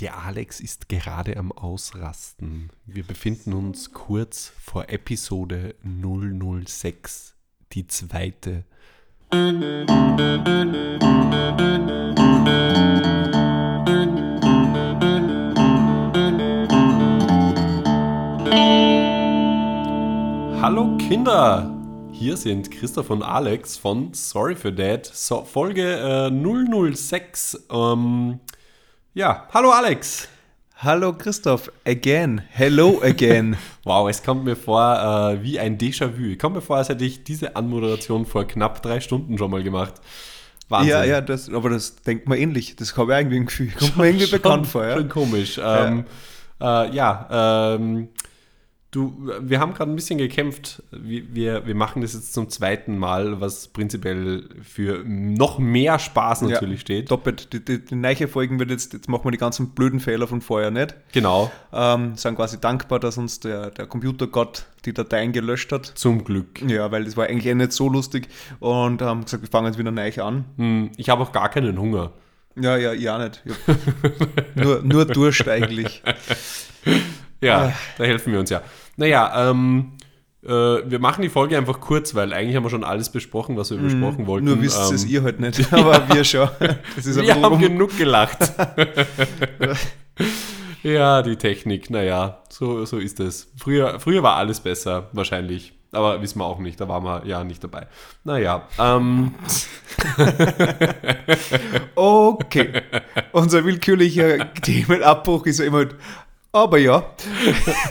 Der Alex ist gerade am Ausrasten. Wir befinden uns kurz vor Episode 006, die zweite. Hallo Kinder! Hier sind Christoph und Alex von Sorry for That, so, Folge äh, 006. Ähm, ja, hallo Alex! Hallo Christoph, again, hello again. wow, es kommt mir vor äh, wie ein Déjà-vu. Ich kommt mir vor, als hätte ich diese Anmoderation vor knapp drei Stunden schon mal gemacht. Wahnsinn. Ja, ja, das, aber das denkt man ähnlich. Das habe ich irgendwie ein Gefühl. Kommt mir irgendwie schon, bekannt vor. Ja? Schon komisch. Ähm, ja, äh, ja ähm, Du, wir haben gerade ein bisschen gekämpft. Wir, wir machen das jetzt zum zweiten Mal, was prinzipiell für noch mehr Spaß natürlich ja, steht. Doppelt. Die, die, die neue Folgen wird jetzt, jetzt machen wir die ganzen blöden Fehler von vorher nicht. Genau. Ähm, sind quasi dankbar, dass uns der, der Computergott die Dateien gelöscht hat. Zum Glück. Ja, weil das war eigentlich eh nicht so lustig. Und haben gesagt, wir fangen jetzt wieder neu an. Hm, ich habe auch gar keinen Hunger. Ja, ja, ja nicht. nur, nur Durst eigentlich. Ja, ah. da helfen wir uns ja. Naja, ähm, äh, wir machen die Folge einfach kurz, weil eigentlich haben wir schon alles besprochen, was wir mm, besprochen wollten. Nur wisst ähm, es ihr halt nicht, aber wir schon. wir haben genug gelacht. ja, die Technik, naja, so, so ist es. Früher, früher war alles besser, wahrscheinlich. Aber wissen wir auch nicht, da waren wir ja nicht dabei. Naja, ähm. okay. Unser willkürlicher Themenabbruch ist ja immer aber ja.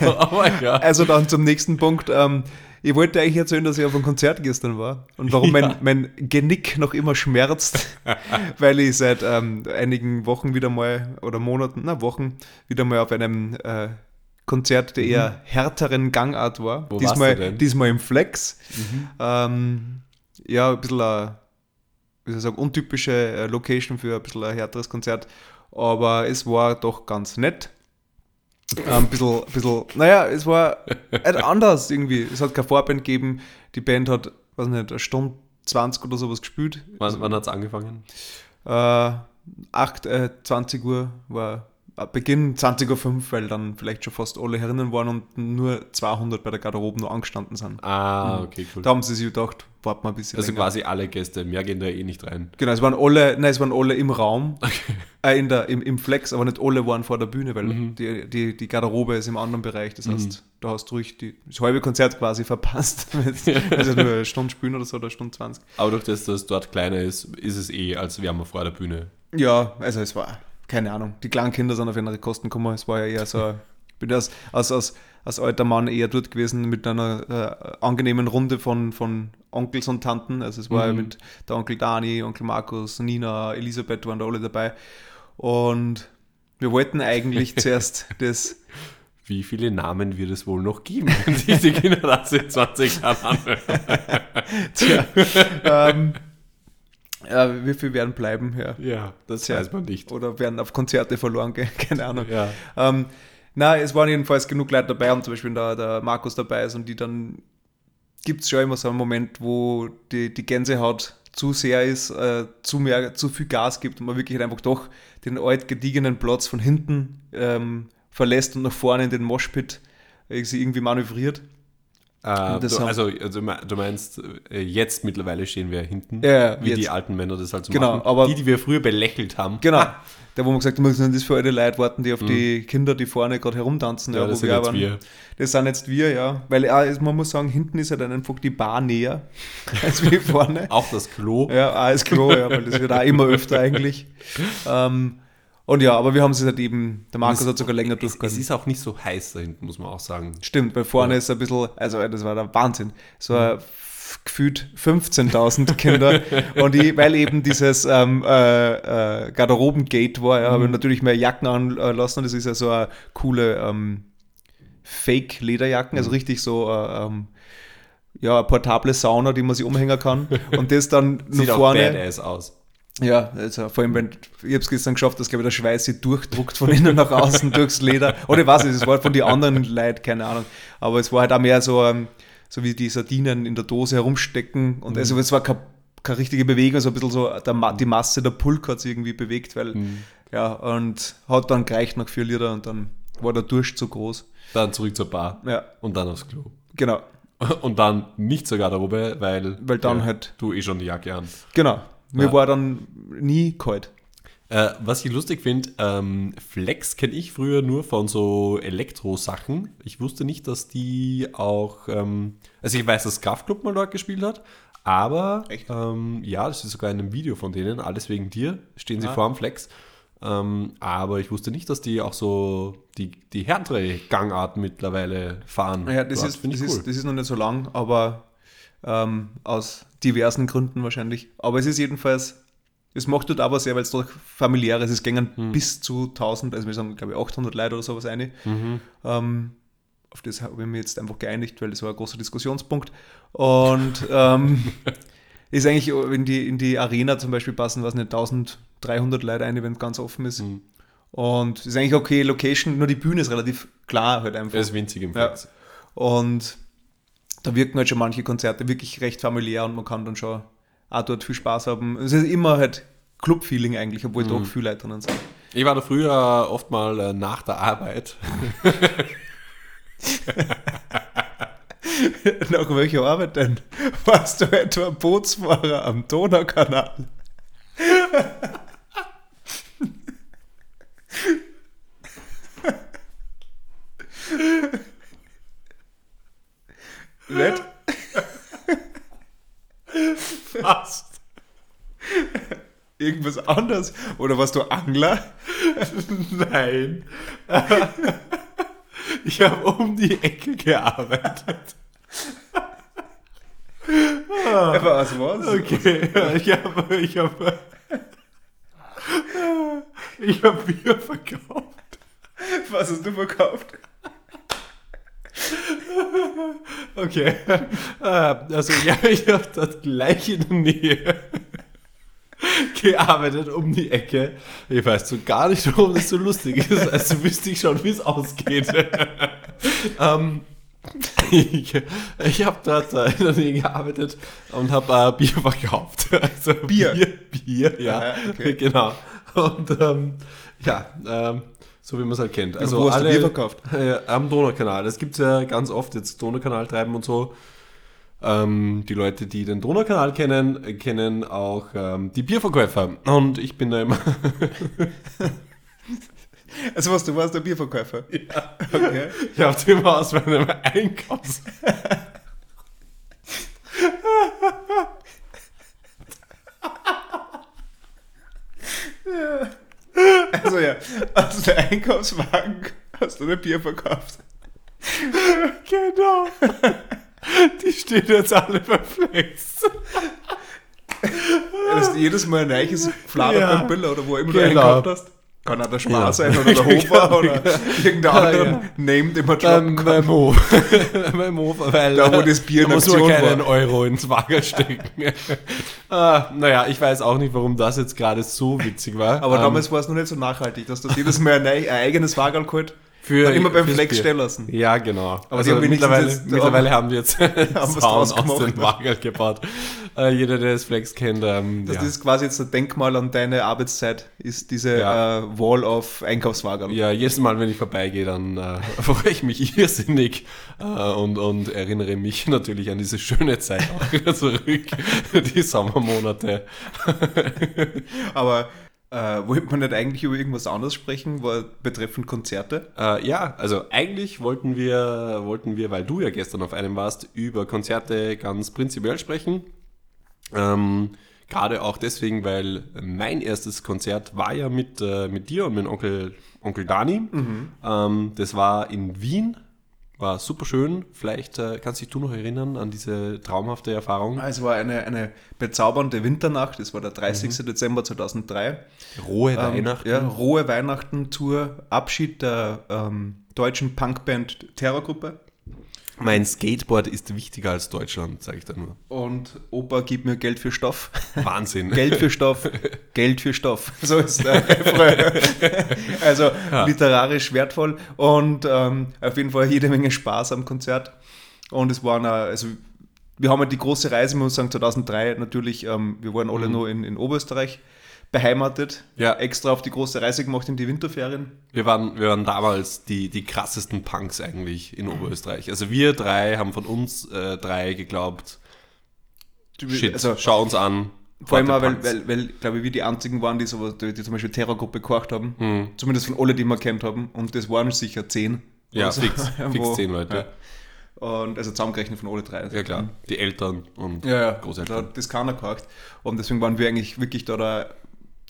Aber ja. Also dann zum nächsten Punkt. Ähm, ich wollte eigentlich erzählen, dass ich auf einem Konzert gestern war und warum ja. mein, mein Genick noch immer schmerzt, weil ich seit ähm, einigen Wochen wieder mal oder Monaten, na Wochen, wieder mal auf einem äh, Konzert der eher mhm. härteren Gangart war. Wo diesmal, diesmal im Flex. Mhm. Ähm, ja, ein bisschen eine, wie soll ich sagen, untypische äh, Location für ein bisschen ein härteres Konzert, aber es war doch ganz nett ein bisschen, ein bisschen, naja, es war halt anders irgendwie. Es hat keine Vorband gegeben. Die Band hat, weiß nicht, eine Stunde 20 oder sowas gespielt. Wann, wann hat es angefangen? Äh, 8, äh, 20 Uhr war Beginn 20.05 Uhr, weil dann vielleicht schon fast alle herinnen waren und nur 200 bei der Garderobe noch angestanden sind. Ah, mhm. okay, cool. Da haben sie sich gedacht, warten wir ein bisschen. Also länger. quasi alle Gäste, mehr gehen da eh nicht rein. Genau, es waren alle, nein, es waren alle im Raum, okay. äh, in der, im, im Flex, aber nicht alle waren vor der Bühne, weil mhm. die, die, die Garderobe ist im anderen Bereich. Das heißt, mhm. da hast du ruhig die, das halbe Konzert quasi verpasst. also nur eine Stunde spielen oder so, oder eine Stunde 20. Aber durch das, dass es dort kleiner ist, ist es eh, als wären wir vor der Bühne. Ja, also es war keine Ahnung, die kleinen Kinder sind auf ihre Kosten gekommen. Es war ja eher so, ich bin als, als, als, als alter Mann eher dort gewesen mit einer äh, angenehmen Runde von, von Onkels und Tanten. Also es war mhm. ja mit der Onkel Dani, Onkel Markus, Nina, Elisabeth waren da alle dabei. Und wir wollten eigentlich zuerst das. Wie viele Namen wird es wohl noch geben, wenn sich die in 20 Jahren anhören? Tja, ähm, ja, wie viel werden bleiben? Ja, ja das ja. weiß man nicht. Oder werden auf Konzerte verloren gehen, keine Ahnung. Ja. Ähm, na, es waren jedenfalls genug Leute dabei und zum Beispiel der, der Markus dabei ist und die dann gibt es schon immer so einen Moment, wo die, die Gänsehaut zu sehr ist, äh, zu, mehr, zu viel Gas gibt und man wirklich halt einfach doch den alt gediegenen Platz von hinten ähm, verlässt und nach vorne in den Moshpit äh, irgendwie manövriert. Äh, du, also, also, du meinst, äh, jetzt mittlerweile stehen wir hinten, ja, wie jetzt. die alten Männer das halt so genau, machen. Aber die, die wir früher belächelt haben. Genau. Da, wo man gesagt hat, das für alte Leute warten, die auf mhm. die Kinder, die vorne gerade herumtanzen. Ja, ja das sind jetzt waren. wir. Das sind jetzt wir, ja. Weil äh, man muss sagen, hinten ist halt einfach die Bar näher als wie vorne. auch das Klo. Ja, auch das Klo, ja, weil das wird auch immer öfter eigentlich. Ähm, und ja, aber wir haben es halt eben, der Markus hat sogar länger durchgehalten. Es ist auch nicht so heiß da hinten, muss man auch sagen. Stimmt, weil vorne ja. ist ein bisschen, also das war der Wahnsinn. So mhm. gefühlt 15.000 Kinder. und ich, weil eben dieses ähm, äh, äh, Garderobengate war, ja, mhm. habe ich natürlich mehr Jacken anlassen. Das ist ja so eine coole ähm, Fake-Lederjacken, also mhm. richtig so äh, ähm, ja, eine portable Sauna, die man sich umhängen kann. Und das dann nur vorne. Sieht badass aus. Ja, also vor allem, wenn ich habe es gestern geschafft, dass glaube ich der Schweiß sich durchdruckt von innen nach außen durchs Leder. Oder ich weiß nicht, es war von den anderen Leuten, keine Ahnung. Aber es war halt auch mehr so, ähm, so wie die Sardinen in der Dose herumstecken. Und mhm. also es war keine, keine richtige Bewegung, so ein bisschen so der, die Masse der Pulk hat sich irgendwie bewegt, weil mhm. Ja, und hat dann gereicht nach vier Lieder und dann war der Durst zu groß. Dann zurück zur Bar. Ja. Und dann aufs Klo. Genau. Und dann nicht zur Garderobe, weil, Weil dann halt- du eh schon die Jacke an. Genau. Mir Ja. war dann nie kalt. Äh, was ich lustig finde, ähm, Flex kenne ich früher nur von so Elektro-Sachen. Ich wusste nicht, dass die auch, ähm, also ich weiß, dass Kraftklub mal dort gespielt hat, aber ähm, ja, das ist sogar in einem Video von denen, alles wegen dir, stehen sie Ah. vor dem Flex. Ähm, aber ich wusste nicht, dass die auch so die, die härtere Gangart mittlerweile fahren. Ja, das, Dort. ist, das, ich ist, das ist noch nicht so lang, aber ähm, aus diversen Gründen wahrscheinlich. Aber es ist jedenfalls, es macht dort aber sehr, weil es doch familiär ist. Es gingen Hm. bis zu 1000, also wir sagen, glaube ich, 800 Leute oder sowas eine. Mhm. Ähm, auf das habe ich mich jetzt einfach geeinigt, weil das war ein großer Diskussionspunkt. Und ähm, ist eigentlich in die, in die Arena zum Beispiel passen, was nicht, 1300 Leute eine, wenn es ganz offen ist. Mhm. Und ist eigentlich okay, Location, nur die Bühne ist relativ klar halt einfach. Er ist winzig im Ja. Flex. Und da wirken halt schon manche Konzerte wirklich recht familiär und man kann dann schon auch dort viel Spaß haben. Es ist immer halt Club-Feeling eigentlich, obwohl doch viele Leute drinnen sind. Ich war da früher oft mal äh, nach der Arbeit. Nach welcher Arbeit denn? Warst du etwa Bootsfahrer am Donaukanal? Nicht? Fast. Irgendwas anderes? Oder warst du Angler? Nein. Ich habe um die Ecke gearbeitet. Was war's? Okay, ich habe ich habe ich habe Bier verkauft. Was hast du verkauft? Okay. Äh, Also ja, ich habe dort gleich in der Nähe gearbeitet um die Ecke. Ich weiß so gar nicht, warum das so lustig ist. Also wüsste ich schon, wie es ausgeht. ähm, ich ich habe dort in der Nähe gearbeitet und habe äh, Bier verkauft. Also Bier? Bier, Bier ja. Aha, okay. Genau. Und ähm, ja, ähm, so wie man es halt kennt. Also wo hast du alle, Bier verkauft? Äh, am Donaukanal. Das gibt es ja ganz oft, jetzt Donaukanal treiben und so. Ähm, die Leute, die den Donaukanal kennen, äh, kennen auch ähm, die Bierverkäufer. Und ich bin da immer. Also was, du warst der Bierverkäufer? Ja. Okay. Ich habe die immer aus meinem Einkaufs. Also ja, aus dem Einkaufswagen hast du ein Bier verkauft. genau. Die stehen jetzt alle verflext. Dass du jedes Mal ein neues Flader Ja. beim Biller oder wo immer du Genau. einkauft hast. Kann auch der Spar Ja. sein oder der Hofer oder irgendein Ah, anderer ja. Name, den man droppen kann. beim Hof. beim Hof, weil Da, wo das Bier da muss man keinen war. Euro ins Wager stecken. ah, naja, ich weiß auch nicht, warum das jetzt gerade so witzig war. Aber Ähm, damals war es noch nicht so nachhaltig, dass du jedes Mal ein, ein eigenes Wagen geholt für, immer beim Bier. stehen lassen. Ja, genau. Aber also haben mittlerweile, jetzt- mittlerweile haben wir jetzt was Zaun aus gemacht, dem? Wagel gebaut. Äh, jeder, der das Flex kennt, ähm, Das ja. ist quasi jetzt ein Denkmal an deine Arbeitszeit, ist diese Ja. äh, Wall of Einkaufswagen. ja, jedes Mal, wenn ich vorbeigehe, dann äh, freue ich mich irrsinnig äh, und, und erinnere mich natürlich an diese schöne Zeit auch zurück, die Sommermonate. Aber äh, wollte man nicht eigentlich über irgendwas anderes sprechen, war betreffend Konzerte? Äh, ja, also eigentlich wollten wir, wollten wir, weil du ja gestern auf einem warst, über Konzerte ganz prinzipiell sprechen. Ähm, Gerade auch deswegen, weil mein erstes Konzert war ja mit, äh, mit dir und mit Onkel, Onkel Dani. Ähm, das war in Wien, war super schön. Vielleicht äh, kannst dich du noch erinnern an diese traumhafte Erfahrung. Ah, Es war eine, eine bezaubernde Winternacht, es war der 30. Mhm. Dezember 2003. Rohe Ähm, Weihnachten. Ja, rohe Weihnachten-Tour, Abschied der ähm, deutschen Punkband Terrorgruppe. Mein Skateboard ist wichtiger als Deutschland, sage ich da nur. Und Opa gibt mir Geld für Stoff. Wahnsinn. Geld für Stoff, Geld für Stoff. So ist der Refrain. Also Ja. literarisch wertvoll und ähm, auf jeden Fall jede Menge Spaß am Konzert. Und es waren, also wir haben ja die große Reise, muss ich sagen, 2003 natürlich, ähm, wir waren alle Mhm. nur in, in Oberösterreich beheimatet. Ja. Extra auf die große Reise gemacht in die Winterferien. Wir waren, wir waren damals die, die krassesten Punks eigentlich in Oberösterreich. Also wir drei haben von uns äh, drei geglaubt, Shit, also, schau uns an. Vor allem auch, weil, weil, weil, glaube ich, wir die einzigen waren, die, so, die, die zum Beispiel Terrorgruppe gekocht haben. Mhm. Zumindest von alle, die wir kennt haben. Und das waren sicher zehn. Ja, also, fix, fix zehn Leute. Ja. Und also zusammengerechnet von alle drei. Ja klar, die Eltern und ja, ja. Großeltern. Da, das keiner gekocht. Und deswegen waren wir eigentlich wirklich da, da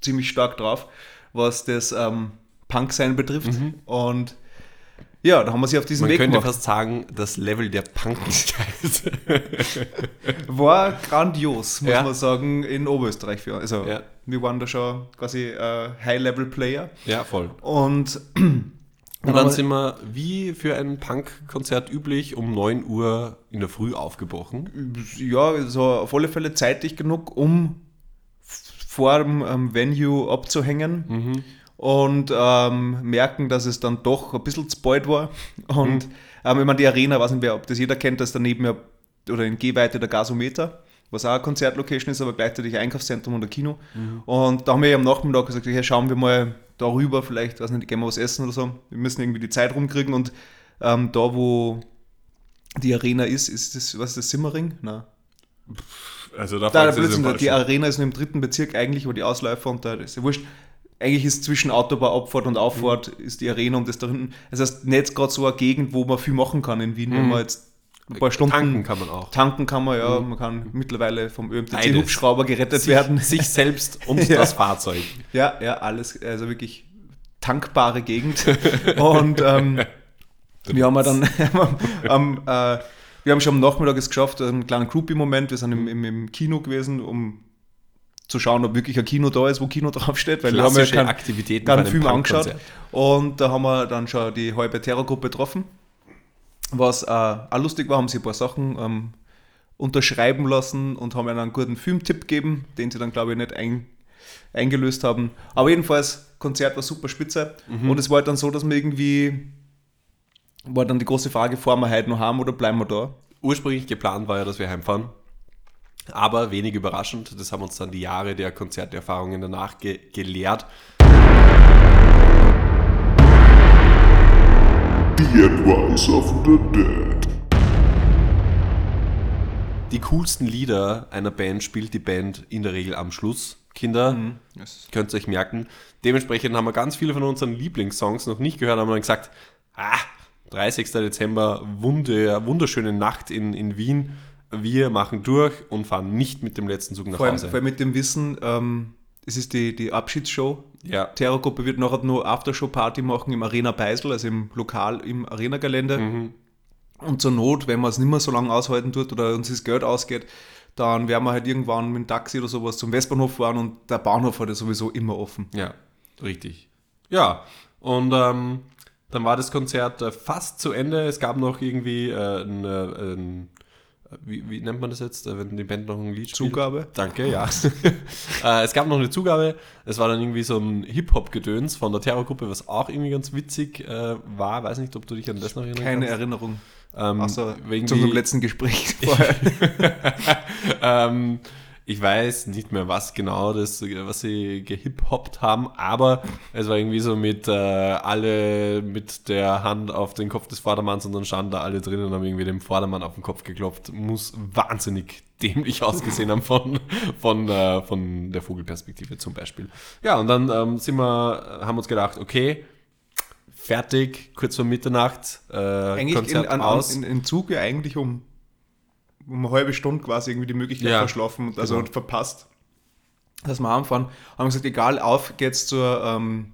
ziemlich stark drauf, was das ähm, Punk-Sein betrifft. Mhm. Und ja, da haben wir sie auf diesen Man Weg könnte gemacht. fast sagen, das Level der Punkigkeit war grandios, muss ja. man sagen, in Oberösterreich. Für, also ja. wir waren da schon quasi äh, High-Level-Player. Ja, voll. Und und dann sind wir wie für ein Punk-Konzert üblich um 9 Uhr in der Früh aufgebrochen. Ja, so auf alle Fälle zeitig genug, um vor dem ähm, Venue abzuhängen. Mhm und ähm, merken, dass es dann doch ein bisschen zu bald war. Und mhm. ähm, wenn man die Arena, weiß nicht, wer, ob das jeder kennt, dass daneben ja, oder in Gehweite der Gasometer, was auch eine Konzertlocation ist, aber gleichzeitig ein Einkaufszentrum und ein Kino. Mhm. Und da haben wir ja am Nachmittag gesagt, hey, schauen wir mal darüber, vielleicht, weiß nicht, gehen wir was essen oder so. Wir müssen irgendwie die Zeit rumkriegen und ähm, da, wo die Arena ist, ist das, was ist das, Simmering? Nein. Also da, da Blödsinn, die Arena ist nur im dritten Bezirk eigentlich, wo die Ausläufer und da ist ja wurscht eigentlich ist zwischen Autobahnabfahrt und Auffahrt mhm. ist die Arena und das da hinten. Das heißt, nicht gerade so eine Gegend, wo man viel machen kann in Wien, mhm. wenn man jetzt ein paar Stunden. Tanken kann man auch. Tanken kann man, ja. Mhm. Man kann mittlerweile vom ÖMTC-Hubschrauber gerettet sich, werden. Sich selbst und ja. das Fahrzeug. Ja, ja, alles. Also wirklich tankbare Gegend. und ähm, wir haben dann am, äh, wir haben schon am Nachmittag es geschafft, einen kleinen Groupie-Moment. Wir sind im, im, im Kino gewesen, um zu schauen, ob wirklich ein Kino da ist, wo Kino draufsteht, weil wir haben ja keinen Aktivitäten keinen Film angeschaut. Und da haben wir dann schon die halbe Terrorgruppe getroffen. Was äh, auch lustig war, haben sie ein paar Sachen ähm, unterschreiben lassen und haben ihnen einen guten Filmtipp gegeben, den sie dann, glaube ich, nicht ein, eingelöst haben. Aber jedenfalls, Konzert war super spitze. Mhm. Und es war halt dann so, dass wir irgendwie, war dann die große Frage, fahren wir heute noch heim oder bleiben wir da? Ursprünglich geplant war ja, dass wir heimfahren. Aber wenig überraschend, das haben uns dann die Jahre der Konzerterfahrungen danach ge gelehrt. The Advice of the Dead. Die coolsten Lieder einer Band spielt die Band in der Regel am Schluss. Kinder, mhm. yes. könnt ihr euch merken. Dementsprechend haben wir ganz viele von unseren Lieblingssongs noch nicht gehört, haben wir dann gesagt, ah, 30. Dezember, wunderschöne Nacht in, in Wien wir machen durch und fahren nicht mit dem letzten Zug nach vor allem, Hause. Vor allem mit dem Wissen, ähm, es ist die, die Abschiedsshow. Ja. Terrorgruppe wird nachher nur Aftershow-Party machen im Arena Beisel, also im Lokal im Arena-Gelände. Mhm. Und zur Not, wenn man es nicht mehr so lange aushalten tut oder uns das Geld ausgeht, dann werden wir halt irgendwann mit dem Taxi oder sowas zum Westbahnhof fahren und der Bahnhof hat ja sowieso immer offen. Ja, richtig. Ja, und ähm, dann war das Konzert äh, fast zu Ende. Es gab noch irgendwie äh, ein, äh, ein wie, wie, nennt man das jetzt, äh, wenn die Band noch ein Lied spielt? Zugabe. Danke, ja. äh, es gab noch eine Zugabe. Es war dann irgendwie so ein Hip-Hop-Gedöns von der Terrorgruppe, was auch irgendwie ganz witzig äh, war. Weiß nicht, ob du dich an das noch erinnerst. Keine kannst. Erinnerung. Ähm, Außer wegen zu unserem letzten Gespräch vorher. ähm, ich weiß nicht mehr, was genau das, was sie gehiphoppt haben, aber es war irgendwie so mit äh, alle mit der Hand auf den Kopf des Vordermanns und dann standen da alle drin und haben irgendwie dem Vordermann auf den Kopf geklopft. Muss wahnsinnig dämlich ausgesehen haben von, von, äh, von der Vogelperspektive zum Beispiel. Ja, und dann ähm, sind wir, haben uns gedacht, okay, fertig, kurz vor Mitternacht, äh, eigentlich Konzert in, an, aus. In, in Zug ja eigentlich um um eine halbe Stunde quasi irgendwie die Möglichkeit ja, verschlafen und also genau. verpasst, dass wir anfahren. Haben gesagt, egal, auf geht's zur ähm,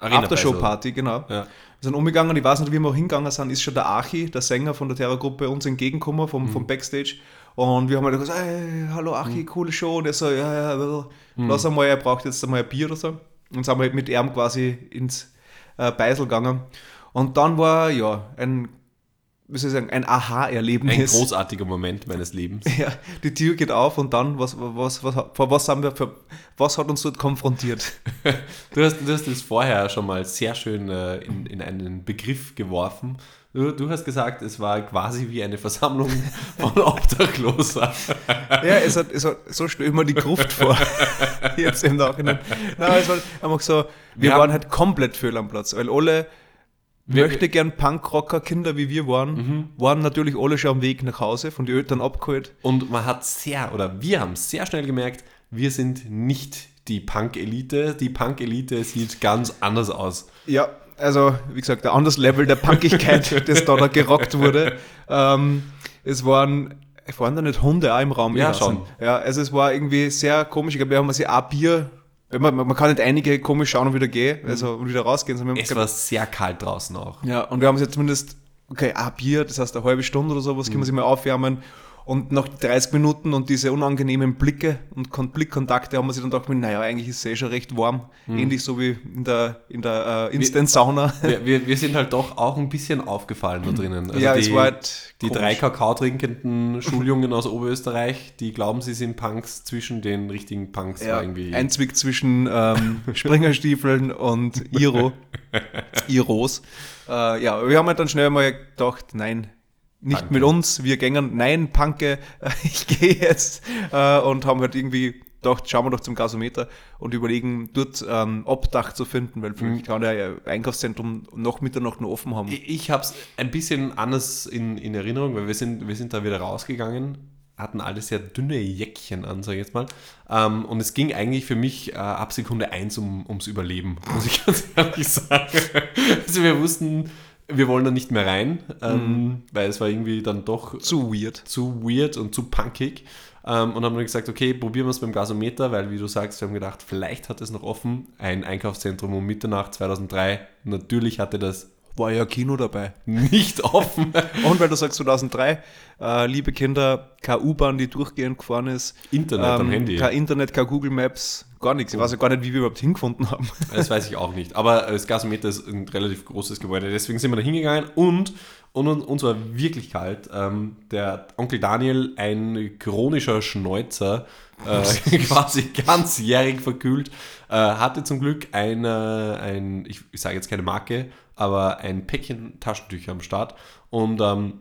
Aftershow-Party, genau. Ja. Wir sind umgegangen ich weiß nicht, wie wir auch hingegangen sind, ist schon der Achi, der Sänger von der Terrorgruppe, uns entgegengekommen vom, mhm. vom Backstage. Und wir haben halt gesagt, hey, hallo Achi, mhm. coole Show. Und er so, ja, ja, mhm. lass einmal, er braucht jetzt einmal ein Bier oder so. Und sind wir halt mit ihm quasi ins äh, Beisel gegangen. Und dann war ja ein wie soll ich sagen, ein Aha-Erlebnis. Ein großartiger Moment meines Lebens. Ja, die Tür geht auf und dann, was, was, was, was, was haben wir für, was hat uns dort konfrontiert? du, hast, du hast das vorher schon mal sehr schön äh, in, in einen Begriff geworfen. Du, du, hast gesagt, es war quasi wie eine Versammlung von Obdachloser. ja, es hat, es hat, so stelle ich mir die Gruft vor. Jetzt im Nachhinein. Nein, es war einfach so, wir, wir waren halt komplett fehl am Platz, weil alle wir, möchte gern Punkrocker Kinder wie wir waren, mhm. waren natürlich alle schon am Weg nach Hause, von den Eltern abgeholt. Und man hat sehr, oder wir haben sehr schnell gemerkt, wir sind nicht die Punk-Elite. Die Punk-Elite sieht ganz anders aus. Ja, also wie gesagt, ein anderes Level der Punkigkeit, das da, da gerockt wurde. Ähm, es waren, waren da nicht Hunde auch im Raum? Ja, schon. Ja, also es war irgendwie sehr komisch. Ich glaube, wir haben sich ein Bier man, man, kann nicht einige komisch schauen und wieder gehen, mhm. also und wieder rausgehen. Sondern es war sehr kalt draußen auch. Ja, und wir haben es jetzt zumindest, okay, ein Bier, das heißt eine halbe Stunde oder sowas, mhm. können wir sich mal aufwärmen. Und nach 30 Minuten und diese unangenehmen Blicke und Blickkontakte haben wir sich dann gedacht, naja, eigentlich ist es eh schon recht warm. Mhm. Ähnlich so wie in der, in der äh, Instant-Sauna. Wir, wir, wir, sind halt doch auch ein bisschen aufgefallen da drinnen. Also ja, die, es war halt Die drei Kakao trinkenden Schuljungen aus Oberösterreich, die glauben, sie sind Punks zwischen den richtigen Punks. Ja, irgendwie. Ein Zwick zwischen ähm, Springerstiefeln und Iro. Iros. Äh, ja, wir haben halt dann schnell mal gedacht, nein, nicht Punke. mit uns, wir gängen, nein, Panke, ich gehe jetzt äh, und haben halt irgendwie gedacht, schauen wir doch zum Gasometer und überlegen, dort ähm, Obdach zu finden, weil vielleicht mhm. kann der Einkaufszentrum noch Mitternacht noch offen haben. Ich, ich habe es ein bisschen anders in, in Erinnerung, weil wir sind, wir sind da wieder rausgegangen, hatten alle sehr dünne Jäckchen an, sag ich jetzt mal. Ähm, und es ging eigentlich für mich äh, ab Sekunde 1 um, ums Überleben, muss ich ganz ehrlich sagen. also wir wussten, wir wollen da nicht mehr rein, ähm, mhm. weil es war irgendwie dann doch zu weird. Zu weird und zu punkig. Ähm, und haben dann gesagt, okay, probieren wir es beim Gasometer, weil wie du sagst, wir haben gedacht, vielleicht hat es noch offen. Ein Einkaufszentrum um Mitternacht 2003. Natürlich hatte das war ja Kino dabei. Nicht offen. Und weil du sagst 2003, äh, liebe Kinder, keine U-Bahn, die durchgehend gefahren ist. Internet ähm, am Handy. Kein Internet, kein Google Maps, gar nichts. Ich weiß ja gar nicht, wie wir überhaupt hingefunden haben. Das weiß ich auch nicht. Aber das Gasometer ist ein relativ großes Gebäude. Deswegen sind wir da hingegangen und, und uns war wirklich kalt. Ähm, der Onkel Daniel, ein chronischer Schneuzer, äh, quasi ganzjährig verkühlt, äh, hatte zum Glück eine, ein, ich, ich sage jetzt keine Marke, aber ein Päckchen Taschentücher am Start. Und ähm,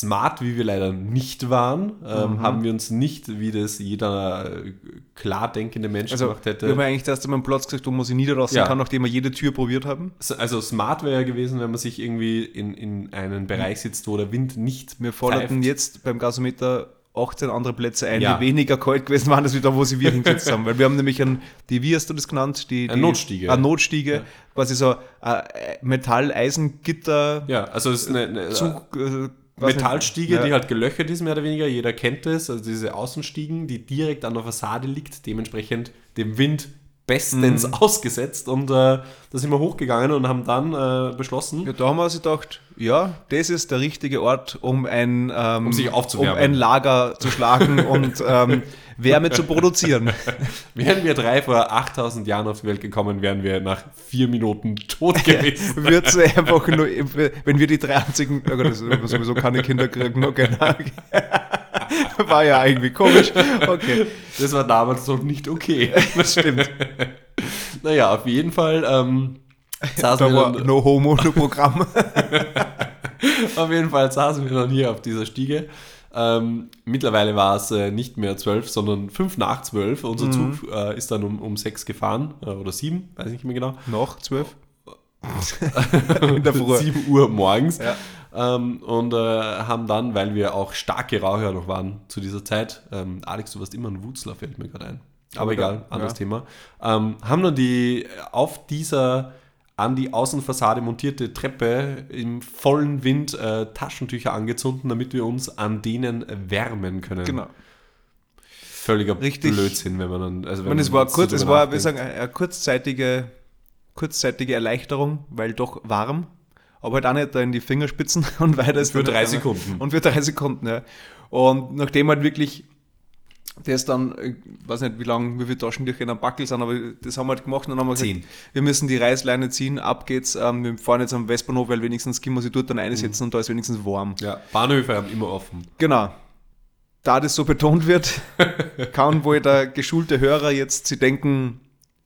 smart, wie wir leider nicht waren, ähm, mhm. haben wir uns nicht, wie das jeder äh, klar denkende Mensch also, gemacht hätte. Wir haben eigentlich erst einmal einen Platz gesagt, wo man sie niederlassen ja. kann, nachdem wir jede Tür probiert haben. Also smart wäre ja gewesen, wenn man sich irgendwie in, in einen Bereich sitzt, wo der Wind nicht Wir forderten jetzt beim Gasometer 18 andere Plätze ein, ja. die weniger kalt gewesen waren, als wir da, wo sie wir hingesetzt haben. Weil wir haben nämlich ein, die, wie hast du das genannt? Die, eine Notstiege. Eine Notstiege, ja. quasi so ein Metall-Eisengitter. Ja, also es ist eine, eine Zug, äh, Metallstiege, ja. die halt gelöchert ist, mehr oder weniger. Jeder kennt es. Also diese Außenstiegen, die direkt an der Fassade liegt, dementsprechend dem Wind bestens mhm. ausgesetzt und äh, da sind wir hochgegangen und haben dann äh, beschlossen. Ja, da haben wir uns gedacht, ja, das ist der richtige Ort, um ein, ähm, um sich aufzuwärmen. Um ein Lager zu schlagen und ähm, Wärme zu produzieren. Wären wir drei vor 8000 Jahren auf die Welt gekommen, wären wir nach vier Minuten tot gewesen. Einfach nur, wenn wir die drei einzigen, oh Gott, das ist sowieso keine Kinder kriegen, okay, war ja irgendwie komisch. Okay. Das war damals noch nicht okay. Das stimmt. naja, auf jeden Fall ähm, saßen da wir dann, No Homo, no Programm. auf jeden Fall saßen wir dann hier auf dieser Stiege. Ähm, mittlerweile war es äh, nicht mehr zwölf, sondern fünf nach zwölf. Unser mhm. Zug äh, ist dann um, um sechs gefahren äh, oder sieben, weiß ich nicht mehr genau. Noch zwölf? In der Früh. 7 Uhr morgens. Ja. Ähm, und äh, haben dann, weil wir auch starke Raucher noch waren zu dieser Zeit, ähm, Alex, du warst immer ein Wutzler, fällt mir gerade ein. Aber egal, anderes ja. Thema. Ähm, haben dann die auf dieser an die Außenfassade montierte Treppe im vollen Wind äh, Taschentücher angezündet, damit wir uns an denen wärmen können. Genau. Völliger Richtig. Blödsinn, wenn man dann. Also wenn es war kurz, es war, wir sagen, eine kurzzeitige, kurzzeitige Erleichterung, weil doch warm aber halt auch nicht in die Fingerspitzen und weiter ist Für drei Sekunden. Und für drei Sekunden, ja. Und nachdem halt wirklich das dann, ich weiß nicht, wie lange, wie viele Taschentücher in einem Backel sind, aber das haben wir halt gemacht und dann haben wir Zehn. gesagt, wir müssen die Reißleine ziehen, ab geht's, ähm, wir fahren jetzt am Westbahnhof, weil wenigstens können wir sie dort dann einsetzen und da ist wenigstens warm. Ja, Bahnhöfe haben immer offen. Genau. Da das so betont wird, kann wohl der geschulte Hörer jetzt sie denken,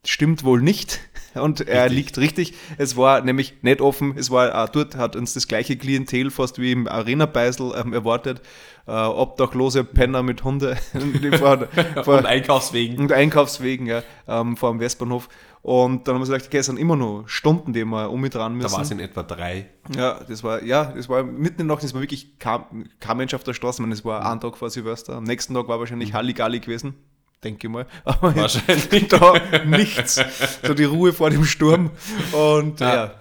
stimmt wohl nicht. Und er Richtig. liegt richtig. Es war nämlich nicht offen. Es war äh, dort hat uns das gleiche Klientel fast wie im Arena-Beisel ähm, erwartet. Äh, obdachlose Penner mit Hunde vor, vor, Und Einkaufswegen. und Einkaufswegen ja, ähm, vor dem Westbahnhof. Und dann haben wir gesagt, okay, es sind immer noch Stunden, die wir um mit dran müssen. Da war es in etwa drei. Ja, das war, ja, das war mitten in der Nacht, das war wirklich kein, kein Mensch auf der Straße. Ich meine, es war ein Tag vor Silvester. Am nächsten Tag war wahrscheinlich Halligalli gewesen, denke ich mal. Aber Mhm. Wahrscheinlich. da nichts. So die Ruhe vor dem Sturm. Und Ja. ja,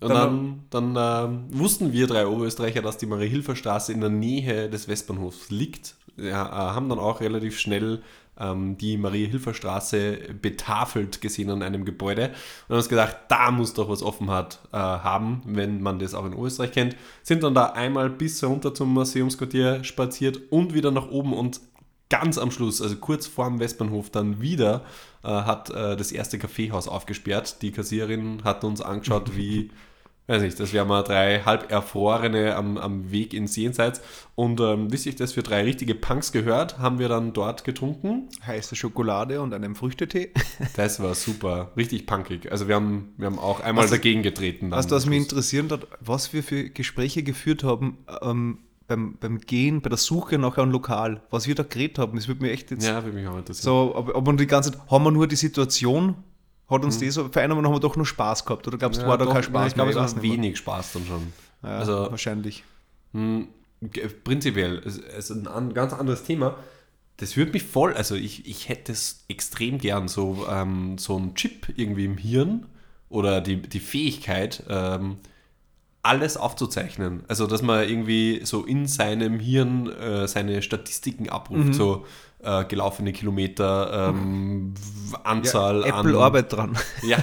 Und dann, dann ähm, wussten wir drei Oberösterreicher, dass die Marie-Hilfer-Straße in der Nähe des Westbahnhofs liegt. Ja, äh, haben dann auch relativ schnell ähm, die Marie-Hilfer-Straße betafelt gesehen an einem Gebäude und haben uns gedacht, da muss doch was offen hat, äh, haben, wenn man das auch in Österreich kennt. Sind dann da einmal bis runter zum Museumsquartier spaziert und wieder nach oben und ganz am Schluss, also kurz vor dem Westbahnhof, dann wieder äh, hat äh, das erste Kaffeehaus aufgesperrt. Die Kassiererin hat uns angeschaut wie, weiß nicht, das wären mal drei halb Erfrorene am, am Weg ins Jenseits. Und ähm, bis sich das für drei richtige Punks gehört, haben wir dann dort getrunken. heiße Schokolade und einem Früchtetee. Das war super, richtig punkig. Also wir haben, wir haben auch einmal Was- dagegen getreten. dann Was am mich Schluss. interessieren hat, was wir für Gespräche geführt haben ähm, beim, beim Gehen, bei der Suche nach einem Lokal, was wir da geredet haben, das würde mich echt jetzt Ja, würde mich auch interessieren. So, aber, aber die ganze Zeit, haben wir nur die Situation, hat uns die so verändert und haben wir doch nur Spaß gehabt? Oder glaubst du, Mhm. Ja, war da doch, kein Spaß Ich glaube, es mehr? war wenig Spaß dann schon. Ja, also wahrscheinlich. Hm, ge- Prinzipiell, es ist ein an- ganz anderes Thema. Das würde mich voll, also ich, ich hätte es extrem gern, so, ähm, so ein Chip irgendwie im Hirn oder die, die Fähigkeit, ähm, alles aufzuzeichnen. Also, dass man irgendwie so in seinem Hirn äh, seine Statistiken abruft, so äh, gelaufene Kilometer, ähm, Anzahl Ja, Apple an. Arbeit dran. Ja.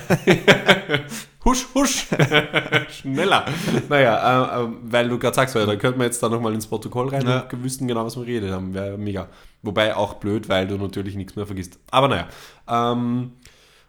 husch, husch. Schneller. Naja, äh, äh, weil du gerade sagst, weil da könnte man jetzt da nochmal ins Protokoll rein Ja. und wüssten genau, was wir redet haben. Wäre mega. Wobei auch blöd, weil du natürlich nichts mehr vergisst. Aber naja. Ähm,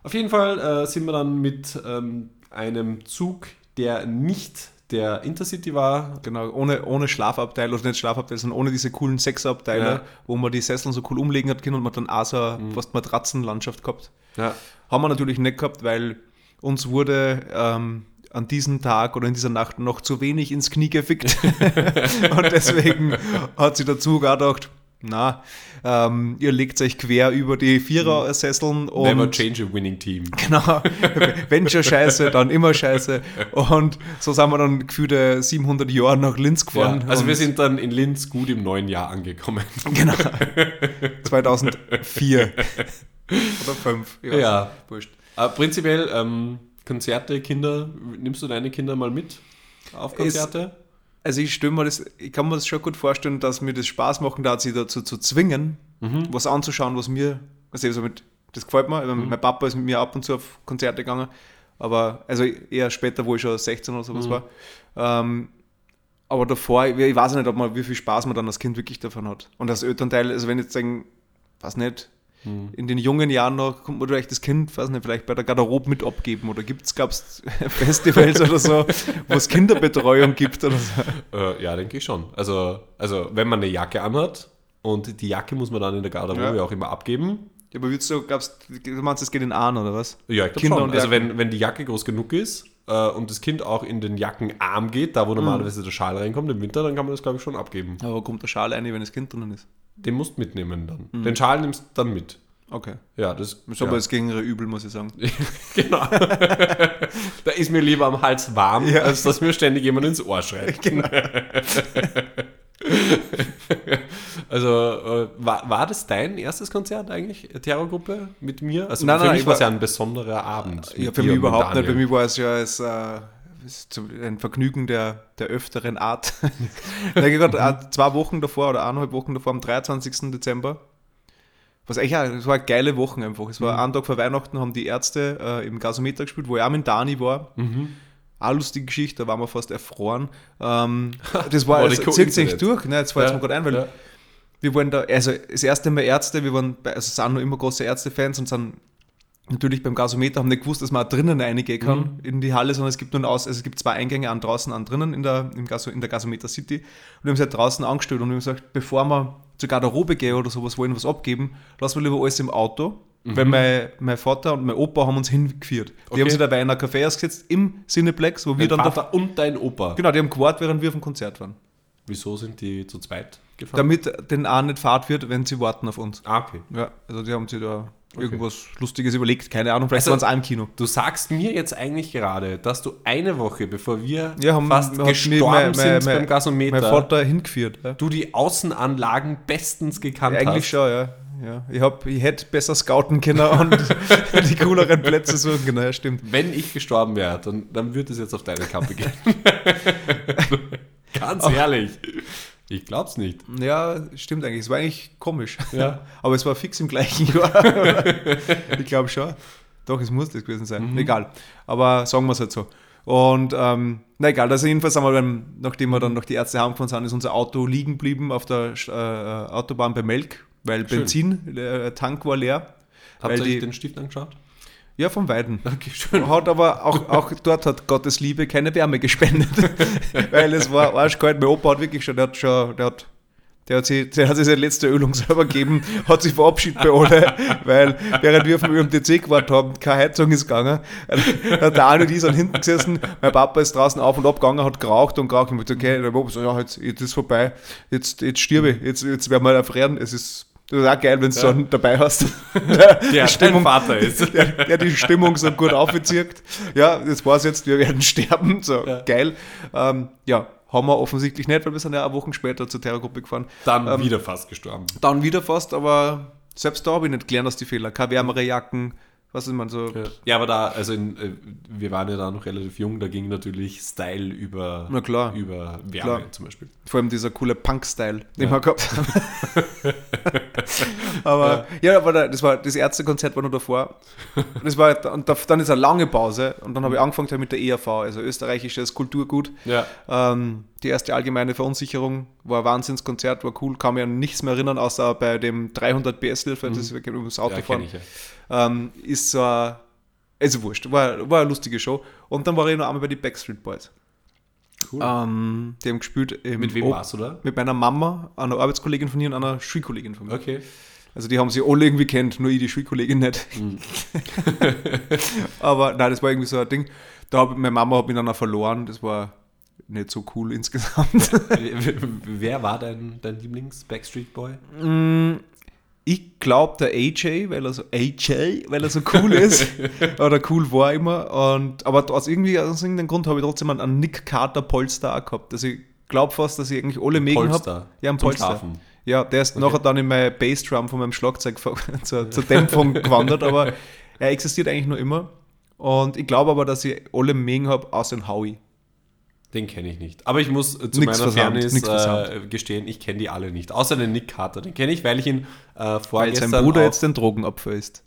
auf jeden Fall äh, sind wir dann mit ähm, einem Zug, der nicht der Intercity war. Genau, ohne, ohne Schlafabteil, oder nicht Schlafabteil, sondern ohne diese coolen Sechserabteile, Ja. Mhm. wo man die Sesseln so cool umlegen hat können und man dann auch so eine fast Matratzenlandschaft gehabt. Ja. Haben wir natürlich nicht gehabt, weil uns wurde ähm, an diesem Tag oder in dieser Nacht noch zu wenig ins Knie gefickt. und deswegen hat Zug auch gedacht, na, ähm, ihr legt euch quer über die Vierer-Sesseln Never und change a winning team. Genau, wenn schon scheiße, dann immer scheiße. Und so sind wir dann gefühlte 700 Jahre nach Linz Ja, gefahren. also und wir sind dann in Linz gut im neuen Jahr angekommen. Genau. 2004. Oder 5. Ja. Wurscht. Aber prinzipiell, ähm, Konzerte, Kinder, nimmst du deine Kinder mal mit auf Konzerte? Also ich stelle mir das, ich kann mir das schon gut vorstellen, dass mir das Spaß machen darf, sie dazu zu zwingen, was anzuschauen, was mir, also so mit, das gefällt mir. Mein Papa ist mit mir ab und zu auf Konzerte gegangen, aber also eher später, wo ich schon 16 oder sowas war. Ähm, aber davor, ich weiß nicht, ob man, wie viel Spaß man dann als Kind wirklich davon hat. Und als Elternteil, also wenn ich jetzt sagen, weiß nicht, in den jungen Jahren noch kommt man vielleicht das Kind, weiß nicht, vielleicht bei der Garderobe mit abgeben oder gibt's, gab's Festivals oder so, wo es Kinderbetreuung gibt oder so. Äh, ja, denke ich schon. Also, also, wenn man eine Jacke anhat und die Jacke muss man dann in der Garderobe Ja. auch immer abgeben. Ja, aber würdest du, glaubst du, meinst, es geht in Ahn oder was? Ja, Kinder schon. und Also, Jacken. wenn, wenn die Jacke groß genug ist äh, und das Kind auch in den Jackenarm geht, da wo normalerweise der Schal reinkommt im Winter, dann kann man das, glaube ich, schon abgeben. Aber kommt der Schal rein, wenn das Kind drinnen ist? Den musst du mitnehmen dann. Den Schal nimmst du dann mit. Okay. Ja, das Ist aber ja. das geringere Übel, muss ich sagen. Genau. da ist mir lieber am Hals warm, Ja. als dass mir ständig jemand ins Ohr schreit. Genau. also, äh, war, war das dein erstes Konzert eigentlich, Terrorgruppe, mit mir? Also Nein, für nein, mich ich war es ja ein besonderer Abend. Ja, für mich überhaupt nicht. Bei mir war es ja als, äh, ein Vergnügen der, der öfteren Art. ich grad, äh, zwei Wochen davor oder eineinhalb Wochen davor, am 23. Dezember, was echt, es war eine geile Woche einfach. Es war Mhm. ein Tag vor Weihnachten, haben die Ärzte äh, im Gasometer gespielt, wo ich auch mit Dani war. Mhm. Eine lustige Geschichte, da waren wir fast erfroren. Ähm, das war, War es die zieht sich durch. Ne, jetzt fällt es Ja, mir gerade ein, weil ja. Wir wollen da, also das erste Mal Ärzte, wir waren, bei, also sind noch immer große Ärzte-Fans und sind natürlich beim Gasometer, haben nicht gewusst, dass man auch drinnen reingehen kann mhm. in die Halle, sondern es gibt nur aus, also es gibt zwei Eingänge, an draußen, an drinnen in der, im Gaso, in der Gasometer City. Und wir haben es halt draußen angestellt und wir haben gesagt, bevor wir zur Garderobe gehen oder sowas wollen, was abgeben, lassen wir lieber alles im Auto. Mhm. Weil mein, mein Vater und mein Opa haben uns hingeführt. Die okay. haben sich dabei in einer Café ausgesetzt im Cineplex, wo dein wir dann. Vater da, und dein Opa. Genau, die haben gewartet, während wir auf dem Konzert waren. Wieso sind die zu zweit gefahren? Damit den auch nicht Fahrt wird, wenn sie warten auf uns. Ah, okay. Ja, also die haben sich da okay. irgendwas Lustiges überlegt. Keine Ahnung, vielleicht also, waren es auch im Kino. Du sagst mir jetzt eigentlich gerade, dass du eine Woche, bevor wir ja, haben, fast gestorben mein, sind mein, beim Gasometer, mein Vater hingeführt. Ja. Du die Außenanlagen bestens gekannt ja, eigentlich hast. schon, ja. Ja, ich, hab, ich hätte besser scouten können und die cooleren Plätze suchen Genau, ja, stimmt. Wenn ich gestorben wäre, dann, dann würde es jetzt auf deine Kappe gehen. Ganz ehrlich. Ich glaub's nicht. Ja, stimmt eigentlich. Es war eigentlich komisch. Ja. Aber es war fix im gleichen Jahr. ich glaube schon. Doch, es muss das gewesen sein. Mhm. Egal. Aber sagen wir es halt so. Und ähm, na egal, also jedenfalls haben wir dann, nachdem wir dann noch die Ärzte heimgefahren sind, ist unser Auto liegen geblieben auf der äh, Autobahn bei Melk, weil Schön. Benzin, der äh, Tank war leer. Habt ihr euch den Stift angeschaut? Ja, vom Weiden. Okay, schön. Hat aber auch, auch dort hat Gottes Liebe keine Wärme gespendet. Weil es war arschkalt. Mein Opa hat wirklich schon, der hat schon, der hat, der hat, sich, der hat sich seine letzte Ölung selber gegeben, hat sich verabschiedet bei alle, weil während wir auf dem ÖMTC gewartet haben, keine Heizung ist gegangen. Hat der eine die sind hinten gesessen, mein Papa ist draußen auf und ab gegangen, hat geraucht und geraucht und ich okay, der Papa so, ja, jetzt, jetzt ist vorbei, jetzt, jetzt stirbe ich, jetzt, jetzt werden wir erfrieren, es ist das ist auch geil, wenn du ja. so einen dabei hast. Der, der Stimmung, Vater ist. Der, der, die Stimmung so gut aufzieht. Ja, das war's jetzt, wir werden sterben. So, ja. geil. Ähm, ja, haben wir offensichtlich nicht, weil wir sind ja Wochen später zur Terrorgruppe gefahren. Dann ähm, wieder fast gestorben. Dann wieder fast, aber selbst da habe ich nicht gelernt aus die Fehler. Keine wärmere Jacken, was ist man so. Ja. ja, aber da, also in, äh, wir waren ja da noch relativ jung, da ging natürlich Style über, Na klar. über Wärme klar. zum Beispiel. Vor allem dieser coole Punk-Style, den ja. wir gehabt haben. aber ja. ja, aber das war das Ärztekonzert war noch davor. Das war, und dann ist eine lange Pause und dann habe ich angefangen mit der ERV, also österreichisches Kulturgut. Ja. Ähm, die erste allgemeine Verunsicherung war ein Wahnsinnskonzert, war cool, kann mich an nichts mehr erinnern, außer bei dem 300 PS-Hilfe, mhm. das ist ums Auto fahren. Ich, ähm, ist so ein, also wurscht, war, war eine lustige Show. Und dann war ich noch einmal bei den Backstreet Boys. Cool. Ähm, die haben gespielt. Mit wem warst du da? Mit meiner Mama, einer Arbeitskollegin von ihr und einer Schulkollegin von mir. Okay. Also die haben sie alle irgendwie kennt, nur ich die Schulkollegin nicht. Mhm. Aber nein, das war irgendwie so ein Ding. Da habe meine Mama hat mich dann auch verloren. Das war nicht so cool insgesamt. Wer war dein, dein Lieblings-Backstreet Boy? Mm, ich glaube der AJ, weil er so AJ, weil er so cool ist oder cool war immer. Und, aber aus irgendwie aus irgendeinem Grund habe ich trotzdem einen Nick Carter Polster auch gehabt. Also ich glaube fast, dass ich eigentlich alle mögen habe. Ja, ein Polster. Schlafen. Ja, der ist okay. nachher dann in mein Bassdrum von meinem Schlagzeug zur, zur Dämpfung gewandert, aber er existiert eigentlich nur immer. Und ich glaube aber, dass ich alle mögen habe, außer den Howie. Den kenne ich nicht. Aber ich muss äh, zu nix meiner Fairness äh, gestehen, ich kenne die alle nicht. Außer den Nick Carter. Den kenne ich, weil ich ihn äh, vorgestern Weil sein Bruder jetzt den Drogenopfer ist.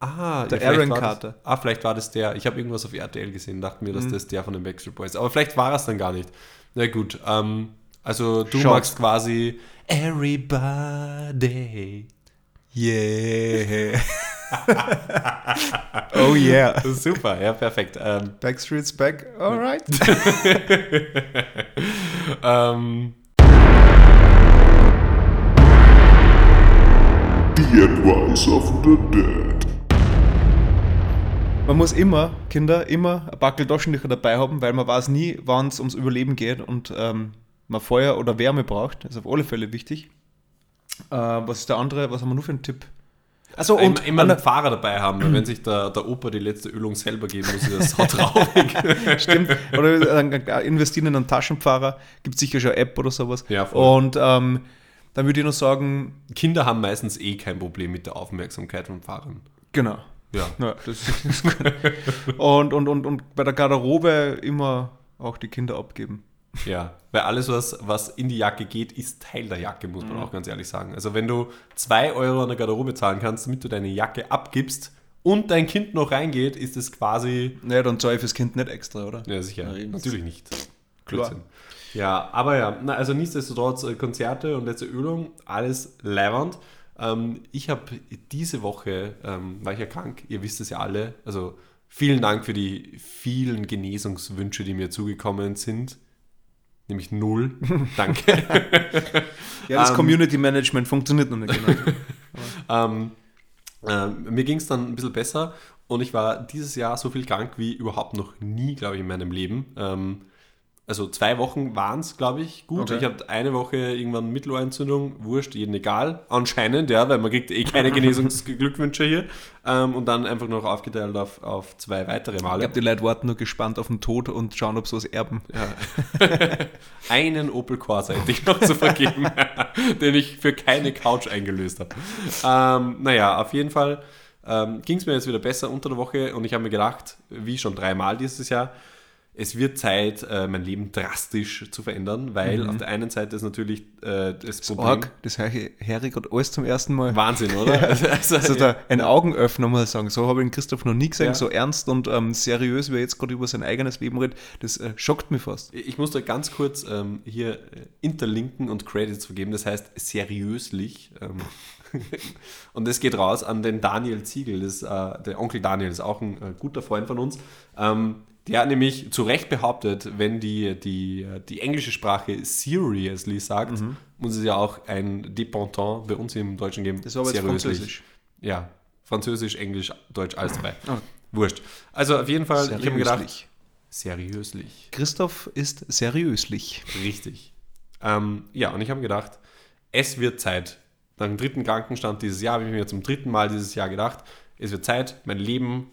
Ah, der ja, Aaron Carter. Das, ah, vielleicht war das der. Ich habe irgendwas auf RTL gesehen, dachte mir, dass mhm. das der von den Backstreet Boys ist. Aber vielleicht war es dann gar nicht. Na gut, ähm, also du Short. magst quasi Everybody. Yeah. oh yeah. Super, ja, perfekt. Ähm, Backstreet's back, alright. ähm, The Advice of the Dead. Man muss immer, Kinder, immer ein Backel Taschentücher dabei haben, weil man weiß nie, wann es ums Überleben geht und ähm, man Feuer oder Wärme braucht. Das ist auf alle Fälle wichtig. Äh, was ist der andere? Was haben wir nur für einen Tipp? Also und immer, immer einen Fahrer dabei haben, wenn sich der, der Opa die letzte Ölung selber geben muss, ist das so traurig. Stimmt. Oder investieren in einen Taschenfahrer, gibt es sicher schon eine App oder sowas. Ja, voll. Und ähm, dann würde ich noch sagen. Kinder haben meistens eh kein Problem mit der Aufmerksamkeit von Fahrern. Genau. Ja. ja das ist, und, und, und, und bei der Garderobe immer auch die Kinder abgeben. Ja, weil alles, was, was in die Jacke geht, ist Teil der Jacke, muss man mhm. auch ganz ehrlich sagen. Also wenn du 2 Euro an der Garderobe zahlen kannst, damit du deine Jacke abgibst und dein Kind noch reingeht, ist es quasi... Naja, dann zahle ich fürs Kind nicht extra, oder? Ja, sicher. Ja, Natürlich nicht. Klar. Blödsinn. Ja, aber ja, na, also nichtsdestotrotz äh, Konzerte und letzte Ölung, alles leiwand. Ähm, ich habe diese Woche, ähm, war ich ja krank, ihr wisst es ja alle, also vielen Dank für die vielen Genesungswünsche, die mir zugekommen sind. Nämlich null. Danke. Ja, das Ähm, Community Management funktioniert noch nicht genau. Ähm, ähm, mir ging es dann ein bisschen besser und ich war dieses Jahr so viel krank wie überhaupt noch nie, glaube ich, in meinem Leben. Ähm, also zwei Wochen waren es, glaube ich, gut. Okay. Ich hatte eine Woche irgendwann Mittelohrentzündung, wurscht, jeden egal, anscheinend, ja, weil man kriegt eh keine Genesungsglückwünsche hier. Ähm, und dann einfach noch aufgeteilt auf, auf zwei weitere Ich Male. glaube, die Leute warten nur gespannt auf den Tod und schauen, ob sie was erben. einen Opel Corsa hätte ich noch zu vergeben, den ich für keine Couch eingelöst habe. Ähm, naja, auf jeden Fall ähm, ging es mir jetzt wieder besser unter der Woche und ich habe mir gedacht, wie schon dreimal dieses Jahr, es wird Zeit, äh, mein Leben drastisch zu verändern, weil auf der einen Seite ist natürlich äh, das Problem. Org, das höre ich Harry gerade alles zum ersten Mal. Wahnsinn, oder? Also, Also da ein Augenöffner, ich sagen. So habe ich den Christoph noch nie gesehen, Ja. so ernst und ähm, seriös, wie er jetzt gerade über sein eigenes Leben redet. Das äh, schockt mich fast. Ich muss da ganz kurz ähm, hier äh, interlinken und Credits vergeben, das heißt seriöslich. Ähm, und das geht raus an den Daniel Ziegel, das, äh, der Onkel Daniel ist auch ein äh, guter Freund von uns. Ähm, der hat nämlich zu Recht behauptet, wenn die, die, die englische Sprache seriously sagt, muss es ja auch ein Depentant bei uns im Deutschen geben. Das war aber jetzt. Französisch. Ja, Französisch, Englisch, Deutsch, alles dabei. Ah. Wurscht. Also auf jeden Fall, ich habe mir gedacht, Seriöslich. seriöslich. Christoph ist seriöslich. Richtig. Ähm, ja, und ich habe mir gedacht, es wird Zeit. Nach dem dritten Krankenstand dieses Jahr habe ich mir zum dritten Mal dieses Jahr gedacht, es wird Zeit, mein Leben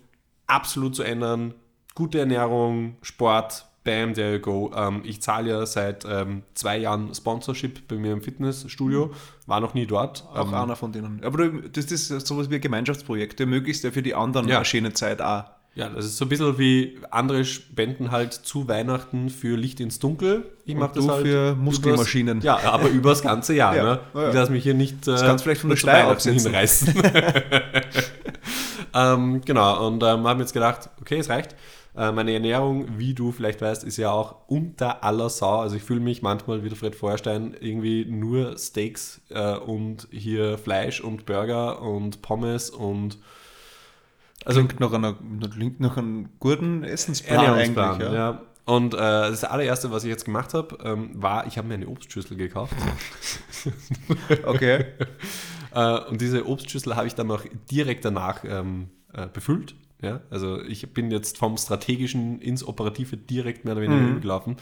absolut zu ändern. Gute Ernährung, Sport, bam, there you go. Ähm, ich zahle ja seit ähm, zwei Jahren Sponsorship bei mir im Fitnessstudio, war noch nie dort. Auch Ähm, einer von denen. Aber das ist sowas wie ein Gemeinschaftsprojekt. Du möglichst ja für die anderen Ja. eine schöne Zeit auch. Ja, das ist so ein bisschen wie andere spenden halt zu Weihnachten für Licht ins Dunkel. Ich mache das halt für übers- Muskelmaschinen. Ja, aber übers ganze Jahr. Ja. Ne? Ja. Ich lasse mich hier nicht äh, das kannst du vielleicht von der Steuer absetzen. hinreißen. ähm, genau, und ähm, haben jetzt gedacht, okay, es reicht. Äh, meine Ernährung, wie du vielleicht weißt, ist ja auch unter aller Sau. Also ich fühle mich manchmal wie der Fred Feuerstein irgendwie nur Steaks äh, und hier Fleisch und Burger und Pommes und Also klingt nach, einer, klingt nach einem guten Essensplan Ernährungsplan, eigentlich. ja. Ja. Und äh, das allererste, was ich jetzt gemacht habe, ähm, war, ich habe mir eine Obstschüssel gekauft. Okay. äh, und diese Obstschüssel habe ich dann auch direkt danach ähm, äh, befüllt. Ja? Also ich bin jetzt vom Strategischen ins Operative direkt mehr oder weniger Mhm. übergelaufen.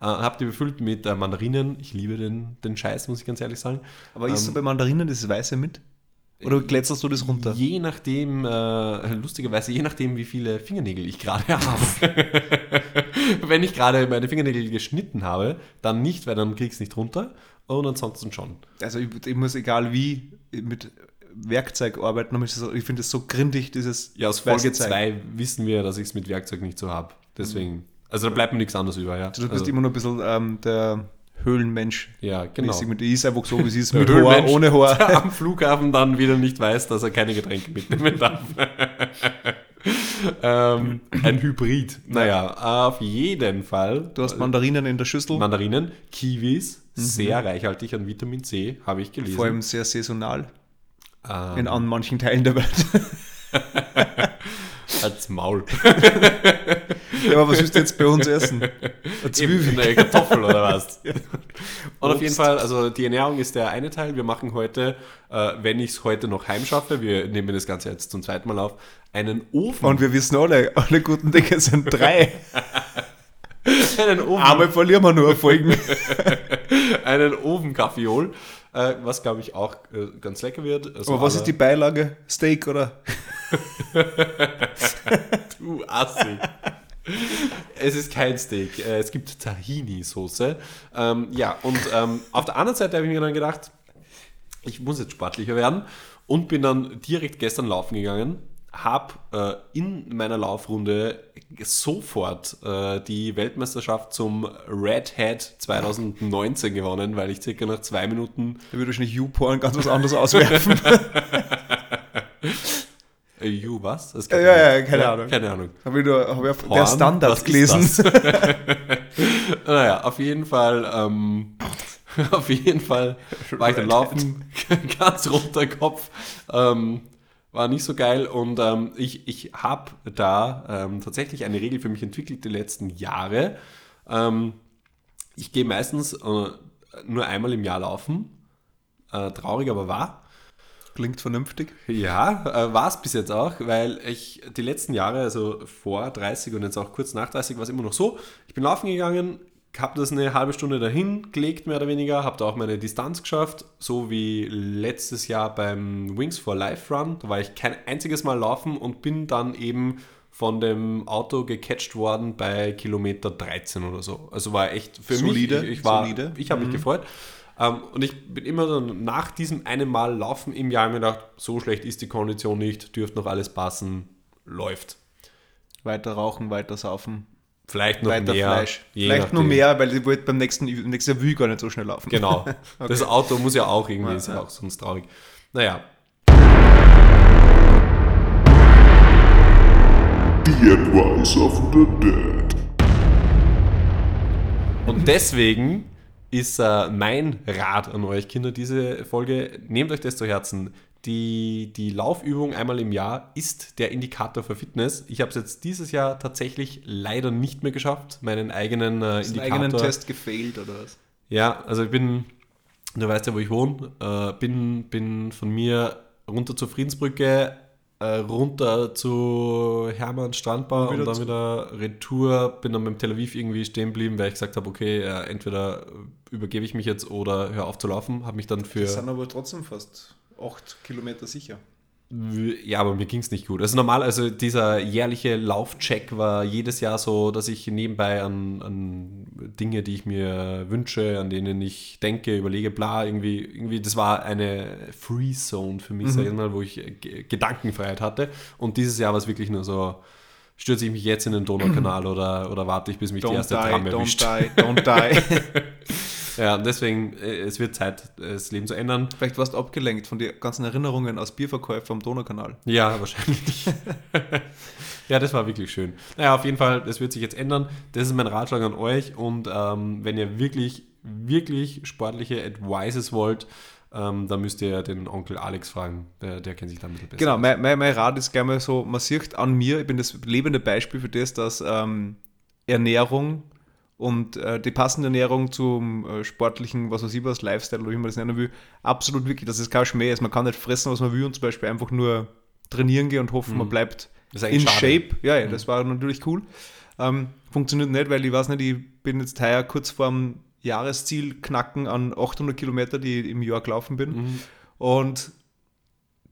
Äh, habe die befüllt mit äh, Mandarinen. Ich liebe den, den Scheiß, muss ich ganz ehrlich sagen. Aber isst du bei Mandarinen das Weiße mit? Oder glätserst du das runter? Je nachdem, äh, lustigerweise, je nachdem, wie viele Fingernägel ich gerade habe. Wenn ich gerade meine Fingernägel geschnitten habe, dann nicht, weil dann krieg ich es nicht runter. Und ansonsten schon. Also ich, ich muss egal wie mit Werkzeug arbeiten, ich finde es so grindig, dieses Ja, aus Folge 2 wissen wir, dass ich es mit Werkzeug nicht so habe. Deswegen. Also da bleibt mir nichts anderes über, ja. Du bist also, immer noch ein bisschen ähm, der Höhlenmensch. ja, genau. Mäßig. Die ist einfach so, wie sie ist, mit Haar, ohne Haar. der am Flughafen dann wieder nicht weiß, dass er keine Getränke mitnehmen darf. ähm, ein Hybrid. Naja, auf jeden Fall. Du hast Mandarinen in der Schüssel, Mandarinen, Kiwis, sehr reichhaltig an Vitamin C, habe ich gelesen. vor allem sehr saisonal ähm, in an manchen Teilen der Welt. als Maul. ja, aber was willst du jetzt bei uns essen? Eine Zwiebel. eine Kartoffel oder was. Und auf jeden Fall, also die Ernährung ist der eine Teil. Wir machen heute, äh, wenn ich es heute noch heimschaffe, wir nehmen das Ganze jetzt zum zweiten Mal auf, einen Ofen. Und wir wissen alle, alle guten Dinge sind drei. einen Ofen, Einmal verlieren wir nur Folgen. einen Ofenkaffeeol, äh, was glaube ich auch äh, ganz lecker wird. Also Aber was ist die Beilage? Steak oder? Du Assi. Es ist kein Steak, äh, es gibt Tahini-Soße. Ähm, ja, und ähm, auf der anderen Seite habe ich mir dann gedacht, ich muss jetzt sportlicher werden und bin dann direkt gestern laufen gegangen, habe äh, in meiner Laufrunde sofort äh, die Weltmeisterschaft zum Red Hat 2019 gewonnen, weil ich circa nach zwei Minuten Da würde wahrscheinlich YouPorn ganz was anderes auswerfen. äh, you was? Das Ja, ja, ja, keine Ahnung. Keine Ahnung. Habe ich, nur- hab ich auf Porn? der Standard Was gelesen. naja, auf jeden Fall, ähm, auf jeden Fall war ich dann laufen, ganz runter Kopf. Ähm, war nicht so geil und ähm, ich, ich habe da ähm, tatsächlich eine Regel für mich entwickelt die letzten Jahre. Ähm, ich gehe meistens äh, nur einmal im Jahr laufen. Äh, traurig, aber wahr. Klingt vernünftig. Ja, äh, war es bis jetzt auch, weil ich die letzten Jahre, also vor 30 und jetzt auch kurz nach 30, war es immer noch so. Ich bin laufen gegangen, habe das eine halbe Stunde dahin gelegt, mehr oder weniger, habe da auch meine Distanz geschafft, so wie letztes Jahr beim Wings for Life Run. Da war ich kein einziges Mal laufen und bin dann eben von dem Auto gecatcht worden bei Kilometer 13 oder so. Also war echt für solide, mich, ich, ich war, solide. ich habe mich Mhm. gefreut. Ähm, und ich bin immer dann nach diesem einen Mal Laufen im Jahr mir gedacht, so schlecht ist die Kondition nicht, dürfte noch alles passen, läuft. Weiter rauchen, weiter saufen, Vielleicht noch weiter mehr. Fleisch. Vielleicht nur mehr, weil ich wollte beim nächsten, nächsten Jahr will ich gar nicht so schnell laufen. Genau. Das Auto muss ja auch irgendwie, Ja, ist ja. auch sonst traurig. Naja, The Advice of the Dead. und deswegen ist äh, mein Rat an euch Kinder diese Folge, nehmt euch das zu Herzen. Die, die Laufübung einmal im Jahr ist der Indikator für Fitness. Ich habe es jetzt dieses Jahr tatsächlich leider nicht mehr geschafft, meinen eigenen äh, Hast du einen Indikator. eigenen Test gefailt oder was? Ja, also ich bin, du weißt ja, wo ich wohne, äh, bin, bin von mir runter zur Friedensbrücke, äh, runter zu Hermann Strandbau Und und, dann wieder Retour, bin dann beim Tel Aviv irgendwie stehen geblieben, weil ich gesagt habe, okay, äh, entweder übergebe ich mich jetzt oder hör auf zu laufen, habe mich dann für... Das sind aber trotzdem fast 8 Kilometer sicher. Ja, aber mir ging es nicht gut. Also normal, also dieser jährliche Laufcheck war jedes Jahr so, dass ich nebenbei an, an Dinge, die ich mir wünsche, an denen ich denke, überlege, bla, irgendwie, irgendwie, das war eine Free Zone für mich, sag ich mal, wo ich G- Gedankenfreiheit hatte. Und dieses Jahr war es wirklich nur so, stürze ich mich jetzt in den Donaukanal oder, oder warte ich, bis mich die Don't erste die, Tram don't erwischt. die, don't die. Ja, und deswegen, äh, es wird Zeit, das Leben zu ändern. Vielleicht warst du abgelenkt von den ganzen Erinnerungen aus Bierverkäufen am Donaukanal. Ja, wahrscheinlich. ja, das war wirklich schön. Naja, auf jeden Fall, das wird sich jetzt ändern. Das ist mein Ratschlag an euch. Und ähm, wenn ihr wirklich, wirklich sportliche Advices wollt, ähm, dann müsst ihr den Onkel Alex fragen. Der, der kennt sich da ein bisschen besser. Genau, mein, mein, mein Rat ist gerne mal so, man sieht an mir, ich bin das lebende Beispiel für das, dass ähm, Ernährung und äh, die passende Ernährung zum äh, sportlichen, was weiß ich was, Lifestyle oder wie man das nennen will, absolut wirklich, dass es kein Schmäh ist. Man kann nicht fressen, was man will und zum Beispiel einfach nur trainieren gehen und hoffen, man bleibt Mhm. Das ist eigentlich in schade. Mhm. Shape. Ja, ja, das war natürlich cool. Ähm, funktioniert nicht, weil ich weiß nicht, ich bin jetzt heuer kurz vorm Jahresziel knacken an 800 Kilometer, die ich im Jahr gelaufen bin. Mhm. Und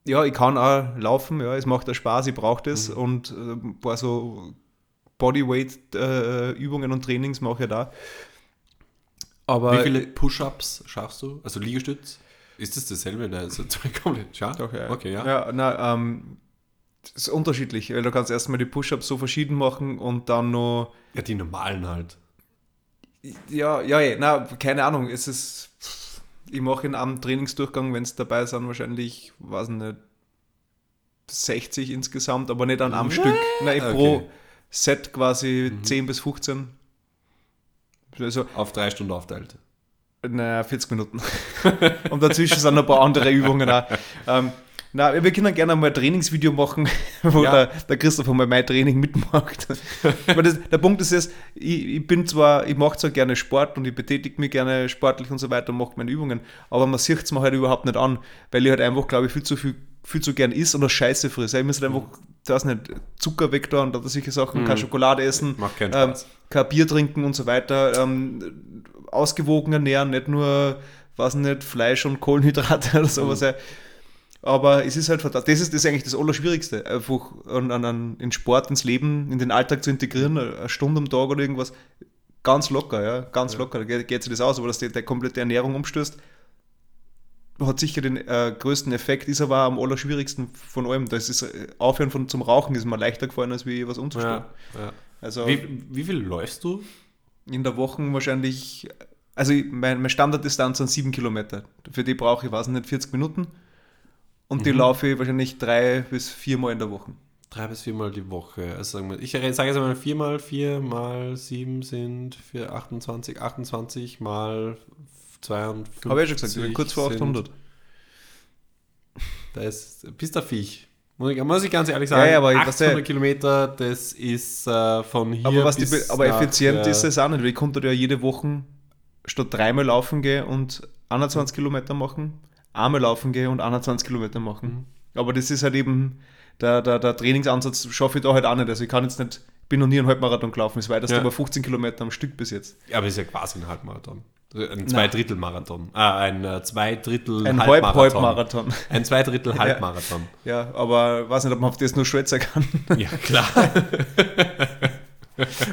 ja, ich kann auch laufen, ja, es macht auch Spaß, ich brauche das Mhm. und äh, ein paar so Bodyweight-Übungen und Trainings mache ich da. Aber Wie viele Push-Ups schaffst du? Also Liegestütz? Ist das dasselbe? Nein, also komplett. Ja? Doch, ja. Okay, ja. Ja, na, ähm, das ist unterschiedlich, weil du kannst erstmal die Push-Ups so verschieden machen und dann noch Ja, die normalen halt. Ja, ja, ja, na, keine Ahnung. Es ist, ich mache in einem Trainingsdurchgang, wenn es dabei sind, wahrscheinlich, weiß nicht, 60 insgesamt, aber nicht an einem Stück. Nein, Okay. pro Set quasi 10 bis 15. Also, Auf drei Stunden aufteilt. naja, 40 Minuten. Und dazwischen sind noch ein paar andere Übungen auch. Ähm, na, wir können gerne mal ein Trainingsvideo machen, wo Ja. der, der Christoph mal mein Training mitmacht. Weil das, der Punkt ist jetzt, ich, ich bin zwar, ich mache zwar gerne Sport und ich betätige mich gerne sportlich und so weiter und mache meine Übungen, aber man sieht es mir halt überhaupt nicht an, weil ich halt einfach, glaube ich, viel zu viel, viel zu gern isst oder Scheiße frisst. Ich muss halt einfach, da ist nicht Zucker weg da und da solche Sachen, keine Schokolade essen, ähm, kein Bier trinken und so weiter, ähm, ausgewogen ernähren, nicht nur, weiß nicht, Fleisch und Kohlenhydrate oder sowas. ja. Aber es ist halt verdammt, das ist, das ist eigentlich das Allerschwierigste, einfach an, an, an, in Sport, ins Leben, in den Alltag zu integrieren, eine Stunde am Tag oder irgendwas. Ganz locker, ja, ganz locker, da geht, geht sich das aus, aber dass die, der komplette Ernährung umstößt, hat sicher den äh, größten Effekt, ist aber am allerschwierigsten von allem. Das ist äh, Aufhören von, zum Rauchen ist mir leichter gefallen, als wie was umzustellen. Ja, ja. Also Wie, wie viel läufst du? in der Woche wahrscheinlich, also ich- mein, meine Standarddistanz sind sieben Kilometer. Für die brauche ich, weiß nicht, 40 Minuten. Und die laufe ich wahrscheinlich drei bis viermal in der Woche. Drei bis viermal die Woche. Also sagen wir, ich sage jetzt mal viermal, vier mal sieben sind für 28, 28 mal 52. Habe ich ja schon gesagt, ich bin kurz vor sind- 800. Da ist, bist der Viech. Muss ich, muss ich ganz ehrlich sagen, Ja, ja, aber was 800 der- Kilometer, das ist äh, von hier Aber, die, bis Be- aber nach, effizient äh, ist es auch nicht, weil ich konnte ja jede Woche statt dreimal laufen gehen und 21 Kilometer machen, einmal laufen gehen und 21 Kilometer machen. Mhm. Aber das ist halt eben, der, der, der Trainingsansatz schaffe ich da halt auch nicht. Also ich kann jetzt nicht, ich bin noch nie einen Halbmarathon gelaufen, das weiteste Ja. aber 15 Kilometer am Stück bis jetzt. Ja, aber ist ja quasi ein Halbmarathon. Ein Zweidrittel-Marathon. Ah, ein äh, Zweidrittel Ein Halb Halbmarathon. Ein Zweidrittel Halbmarathon. Ja, aber weiß nicht, ob man auf das nur schwätzen kann. Ja, klar.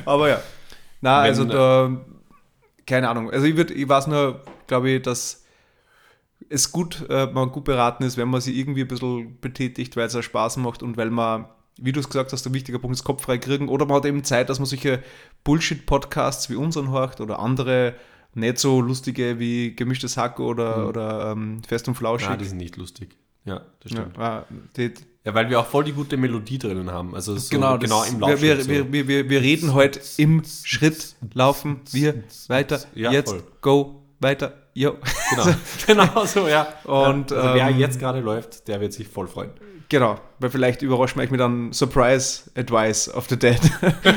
Aber ja. Na, also da, keine Ahnung. Also ich, würd, ich weiß nur, glaube ich, dass es gut, äh, man gut beraten ist, wenn man sich irgendwie ein bisschen betätigt, weil es auch Spaß macht und weil man, wie du es gesagt hast, der wichtige Punkt ist Kopf frei kriegen. Oder man hat eben Zeit, dass man solche Bullshit-Podcasts wie unseren hört oder andere nicht so lustige wie Gemischtes Hack oder, oder ähm, Fest und Flauschig. Ja, die sind nicht lustig. Ja, das ja, stimmt. ah, die, Ja, weil wir auch voll die gute Melodie drinnen haben. Also so genau, genau im Laufschritt. wir, so. wir, wir, wir, wir reden heute im Schritt, laufen wir weiter, Ja, jetzt, voll. go, weiter, yo. Genau, genau so, ja. Und, also wer ähm, jetzt gerade läuft, der wird sich voll freuen. Genau, weil vielleicht überrascht mich mit einem Surprise Advice of the Dead.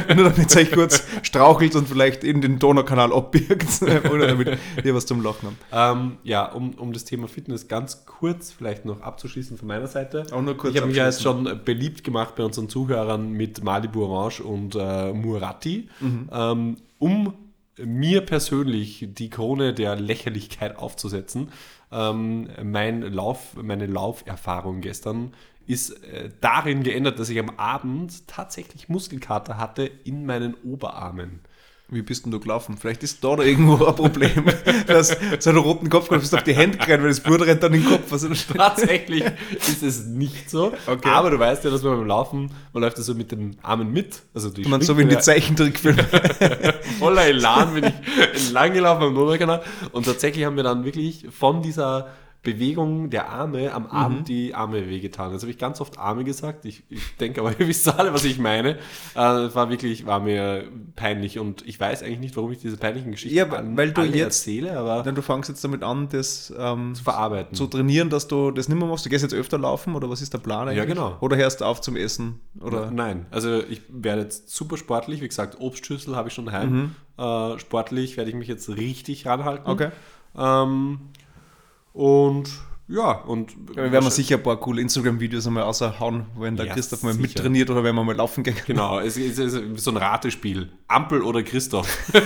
Nur damit es euch kurz strauchelt und vielleicht in den Donaukanal abbiegt, oder damit wir was zum Lachen haben. Ähm, ja, um, um das Thema Fitness ganz kurz vielleicht noch abzuschließen von meiner Seite. Auch nur kurz ich habe mich ja jetzt schon beliebt gemacht bei unseren Zuhörern mit Malibu Orange und äh, Murati, ähm, um mir persönlich die Krone der Lächerlichkeit aufzusetzen. Ähm, mein Lauf, meine Lauferfahrung gestern ist äh, darin geändert, dass ich am Abend tatsächlich Muskelkater hatte in meinen Oberarmen. Wie bist denn du gelaufen? Vielleicht ist da, da irgendwo ein Problem. Du hast so einen roten Kopf gehabt, bist auf die Hände gerannt, weil das Blut rennt dann in den Kopf. Also, Tatsächlich ist es nicht so. Okay. Aber du weißt ja, dass man beim Laufen, man läuft ja so mit den Armen mit. Also die man so wie in die Zeichentrickfilme. voller Elan bin ich entlang gelaufen am Donaukanal. Und tatsächlich haben wir dann wirklich von dieser Bewegung der Arme am Abend die Arme wehgetan. Jetzt habe ich ganz oft Arme gesagt. Ich, ich denke aber, ihr wisst alle, was ich meine. Äh, Es war wirklich, war mir peinlich und ich weiß eigentlich nicht, warum ich diese peinlichen Geschichten Ja, weil du jetzt- erzähle, aber Dann du fängst jetzt damit an, das ähm, verarbeiten. zu trainieren, dass du das nicht mehr machst. Du gehst jetzt öfter laufen oder was ist der Plan eigentlich? Ja, genau. Oder hörst du auf zum Essen? Oder? Nein, also ich werde jetzt super sportlich. Wie gesagt, Obstschüssel habe ich schon daheim. Äh, sportlich werde ich mich jetzt richtig ranhalten. Okay. Ähm, und ja, und Ja, werden wir sicher ein paar coole Instagram-Videos einmal raushauen, wenn der Ja, Christoph mal sicher. mittrainiert oder wenn wir mal laufen gehen. Genau, es ist, es ist so ein Ratespiel. Ampel oder Christoph.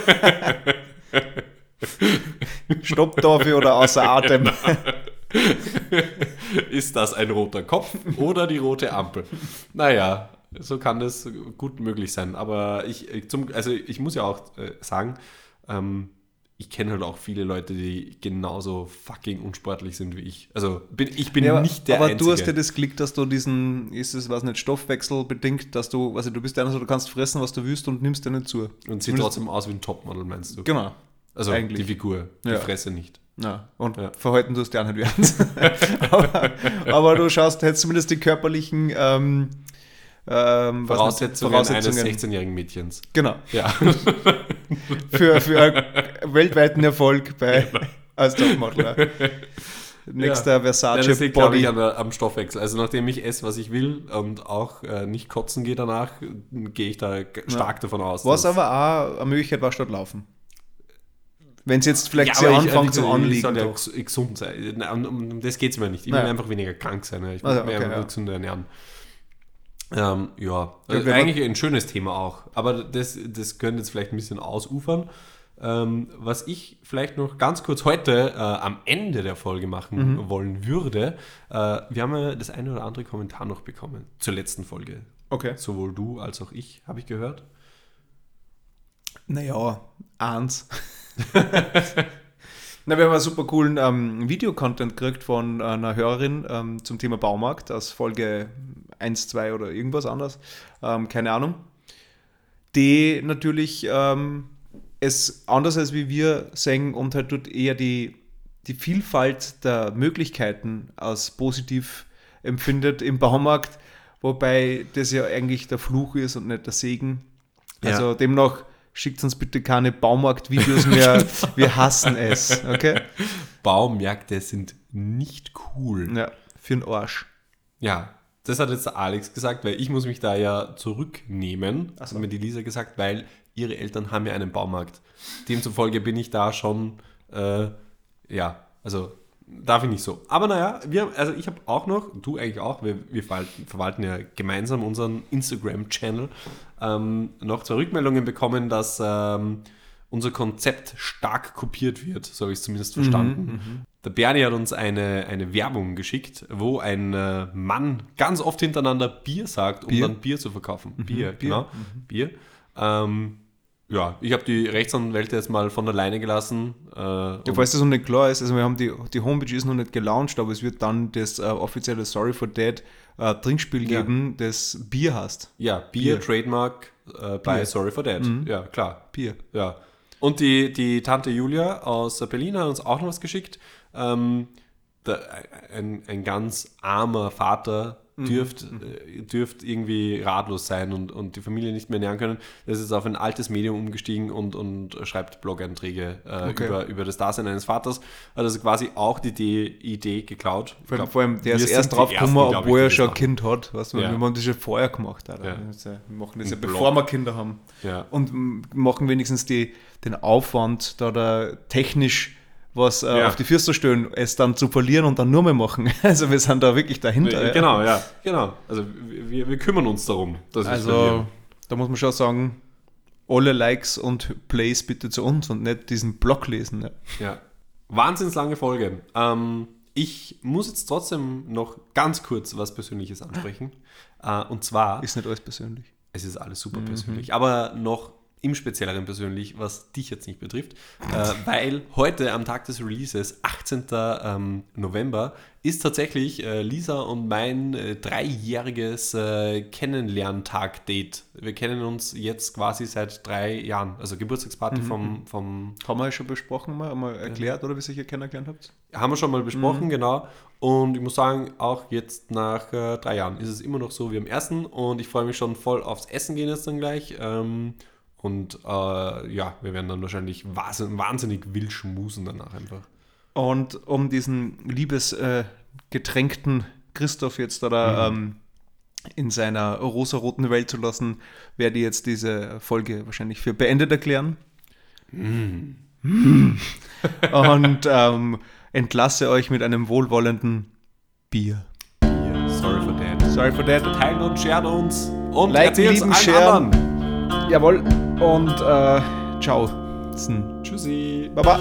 Stopp dafür oder außer Atem. ist das ein roter Kopf oder die rote Ampel? Naja, so kann das gut möglich sein. Aber ich, ich zum, also ich muss ja auch äh, sagen, ähm, ich kenne halt auch viele Leute, die genauso fucking unsportlich sind wie ich. Also bin, ich bin Ja, aber nicht der aber Einzige. du hast ja das Glück, dass du diesen, ist es was nicht, Stoffwechsel bedingt, dass du, also du bist einer du kannst fressen, was du willst und nimmst dir nicht zu. Und sieht trotzdem aus wie ein Topmodel, meinst du? Genau. Also eigentlich. die Figur, die Ja. Fresse nicht. Ja, und Ja. verhalten tust du auch nicht werden. aber, aber du schaust jetzt zumindest die körperlichen ähm, ähm, Voraussetzungen, nicht, eines 16-jährigen Mädchens. Genau. Ja. Für, für einen weltweiten Erfolg bei als Topmodel. Ja. Nächster Ja, Versace das liegt, glaube Body. ich, an am Stoffwechsel. Also nachdem ich esse, was ich will und auch äh, nicht kotzen gehe danach, gehe ich da stark davon aus. Was aber auch eine Möglichkeit war, statt laufen. Wenn es jetzt vielleicht Ja, sehr anfängt ich- zu ich anliegen. soll ja doch. ges- gesund sein. Nein, Um, um das geht es mir nicht. Ich will Naja. einfach weniger krank sein. Ich will Also, okay, einfach ja. gesünder ernähren. Ähm, ja, also eigentlich ein schönes Thema auch. Aber das, das könnte jetzt vielleicht ein bisschen ausufern. Ähm, was ich vielleicht noch ganz kurz heute äh, am Ende der Folge machen Mhm. wollen würde, äh, wir haben ja das eine oder andere Kommentar noch bekommen zur letzten Folge. Okay. Sowohl du als auch ich, habe ich gehört. Naja, eins. Na, wir haben einen super coolen ähm, Videocontent gekriegt von einer Hörerin ähm, zum Thema Baumarkt aus Folge 1, 2 oder irgendwas anderes. Ähm, keine Ahnung. Die natürlich ähm, es anders als wie wir sehen und halt dort eher die, die Vielfalt der Möglichkeiten als positiv empfindet im Baumarkt, wobei das ja eigentlich der Fluch ist und nicht der Segen. Ja. Also demnach schickt uns bitte keine Baumarktvideos mehr. Wir hassen es, okay? Baumärkte sind nicht cool. Ja, für den Arsch. Ja, das hat jetzt der Alex gesagt, weil ich muss mich da ja zurücknehmen. Ach so. hat mir die Lisa gesagt, weil ihre Eltern haben ja einen Baumarkt. Demzufolge bin ich da schon, äh, ja, also darf ich nicht so. Aber naja, wir, haben- also ich habe auch noch, du eigentlich auch, wir, wir verwalten, verwalten ja gemeinsam unseren Instagram-Channel, ähm, noch zwei Rückmeldungen bekommen, dass ähm, unser Konzept stark kopiert wird. So habe ich es zumindest verstanden. Der Bernie hat uns eine, eine Werbung geschickt, wo ein äh, Mann ganz oft hintereinander Bier sagt, um Bier? dann Bier zu verkaufen. Bier, Bier, genau. Bier. Ähm, ja, ich habe die Rechtsanwälte jetzt mal von alleine gelassen. Äh, Ja, falls das noch nicht klar ist, also wir haben die, die Homepage ist noch nicht gelauncht, aber es wird dann das äh, offizielle Sorry for Dead äh, Trinkspiel Ja. geben, das Bier heißt. ja, Bier, Bier. Trademark äh, bei Bier. Sorry for Dead. Ja, klar. Bier. Ja. Und die, die Tante Julia aus Berlin hat uns auch noch was geschickt. Ähm, der, ein, ein ganz armer Vater dürft, äh, dürft irgendwie ratlos sein und, und die Familie nicht mehr ernähren können. Er ist auf ein altes Medium umgestiegen und, und schreibt Blog-Einträge äh, Okay. über, über das Dasein eines Vaters. Hat also quasi auch die Idee, Idee geklaut. Vor allem, Glaub, vor allem der ist erst die drauf gekommen, obwohl die er das schon ein. Kind hat. Weißt du, Ja. Wir haben das schon vorher gemacht. Alter. Ja. Das, Wir machen das ja, Blog. bevor wir Kinder haben. Ja. Und machen wenigstens die, den Aufwand, da, da technisch was äh, Ja. auf die Füße stellen, es dann zu verlieren und dann nur mehr machen. Also wir sind da wirklich dahinter. Genau, ja, genau. Also wir, wir kümmern uns darum, Also da muss man schon sagen, alle Likes und Plays bitte zu uns und nicht diesen Blog lesen. Ja. Ja. Wahnsinns lange Folge. Ähm, ich muss jetzt trotzdem noch ganz kurz was Persönliches ansprechen. Äh, und zwar, Ist nicht alles persönlich. es ist alles Mhm. super persönlich, aber noch im Spezielleren persönlich, was dich jetzt nicht betrifft, äh, weil heute am Tag des Releases, 18. Ähm, November, ist tatsächlich äh, Lisa und mein äh, dreijähriges äh, Kennenlerntag-Date. Wir kennen uns jetzt quasi seit drei Jahren, also Geburtstagsparty Mhm. vom, vom Haben wir ja schon besprochen, mal, mal erklärt, oder wie ihr euch kennengelernt habt? Haben wir schon mal Mhm. besprochen, genau. Und ich muss sagen, auch jetzt nach äh, drei Jahren ist es immer noch so wie am ersten. Und ich freue mich schon voll aufs Essen gehen jetzt dann gleich. Ähm, und äh, ja, wir werden dann wahrscheinlich wahnsinnig, wahnsinnig wild schmusen danach einfach. Und um diesen liebesgetränkten äh, Christoph jetzt da ähm, in seiner rosaroten Welt zu lassen, werde ich jetzt diese Folge wahrscheinlich für beendet erklären. Mm. Und ähm, entlasse euch mit einem wohlwollenden Bier. Bier. Sorry for that. Sorry for that. Teilt uns, shared uns und Liken, erzählt's lieben, allen anderen. Jawohl. Und äh, ciao. Tschüssi. Baba.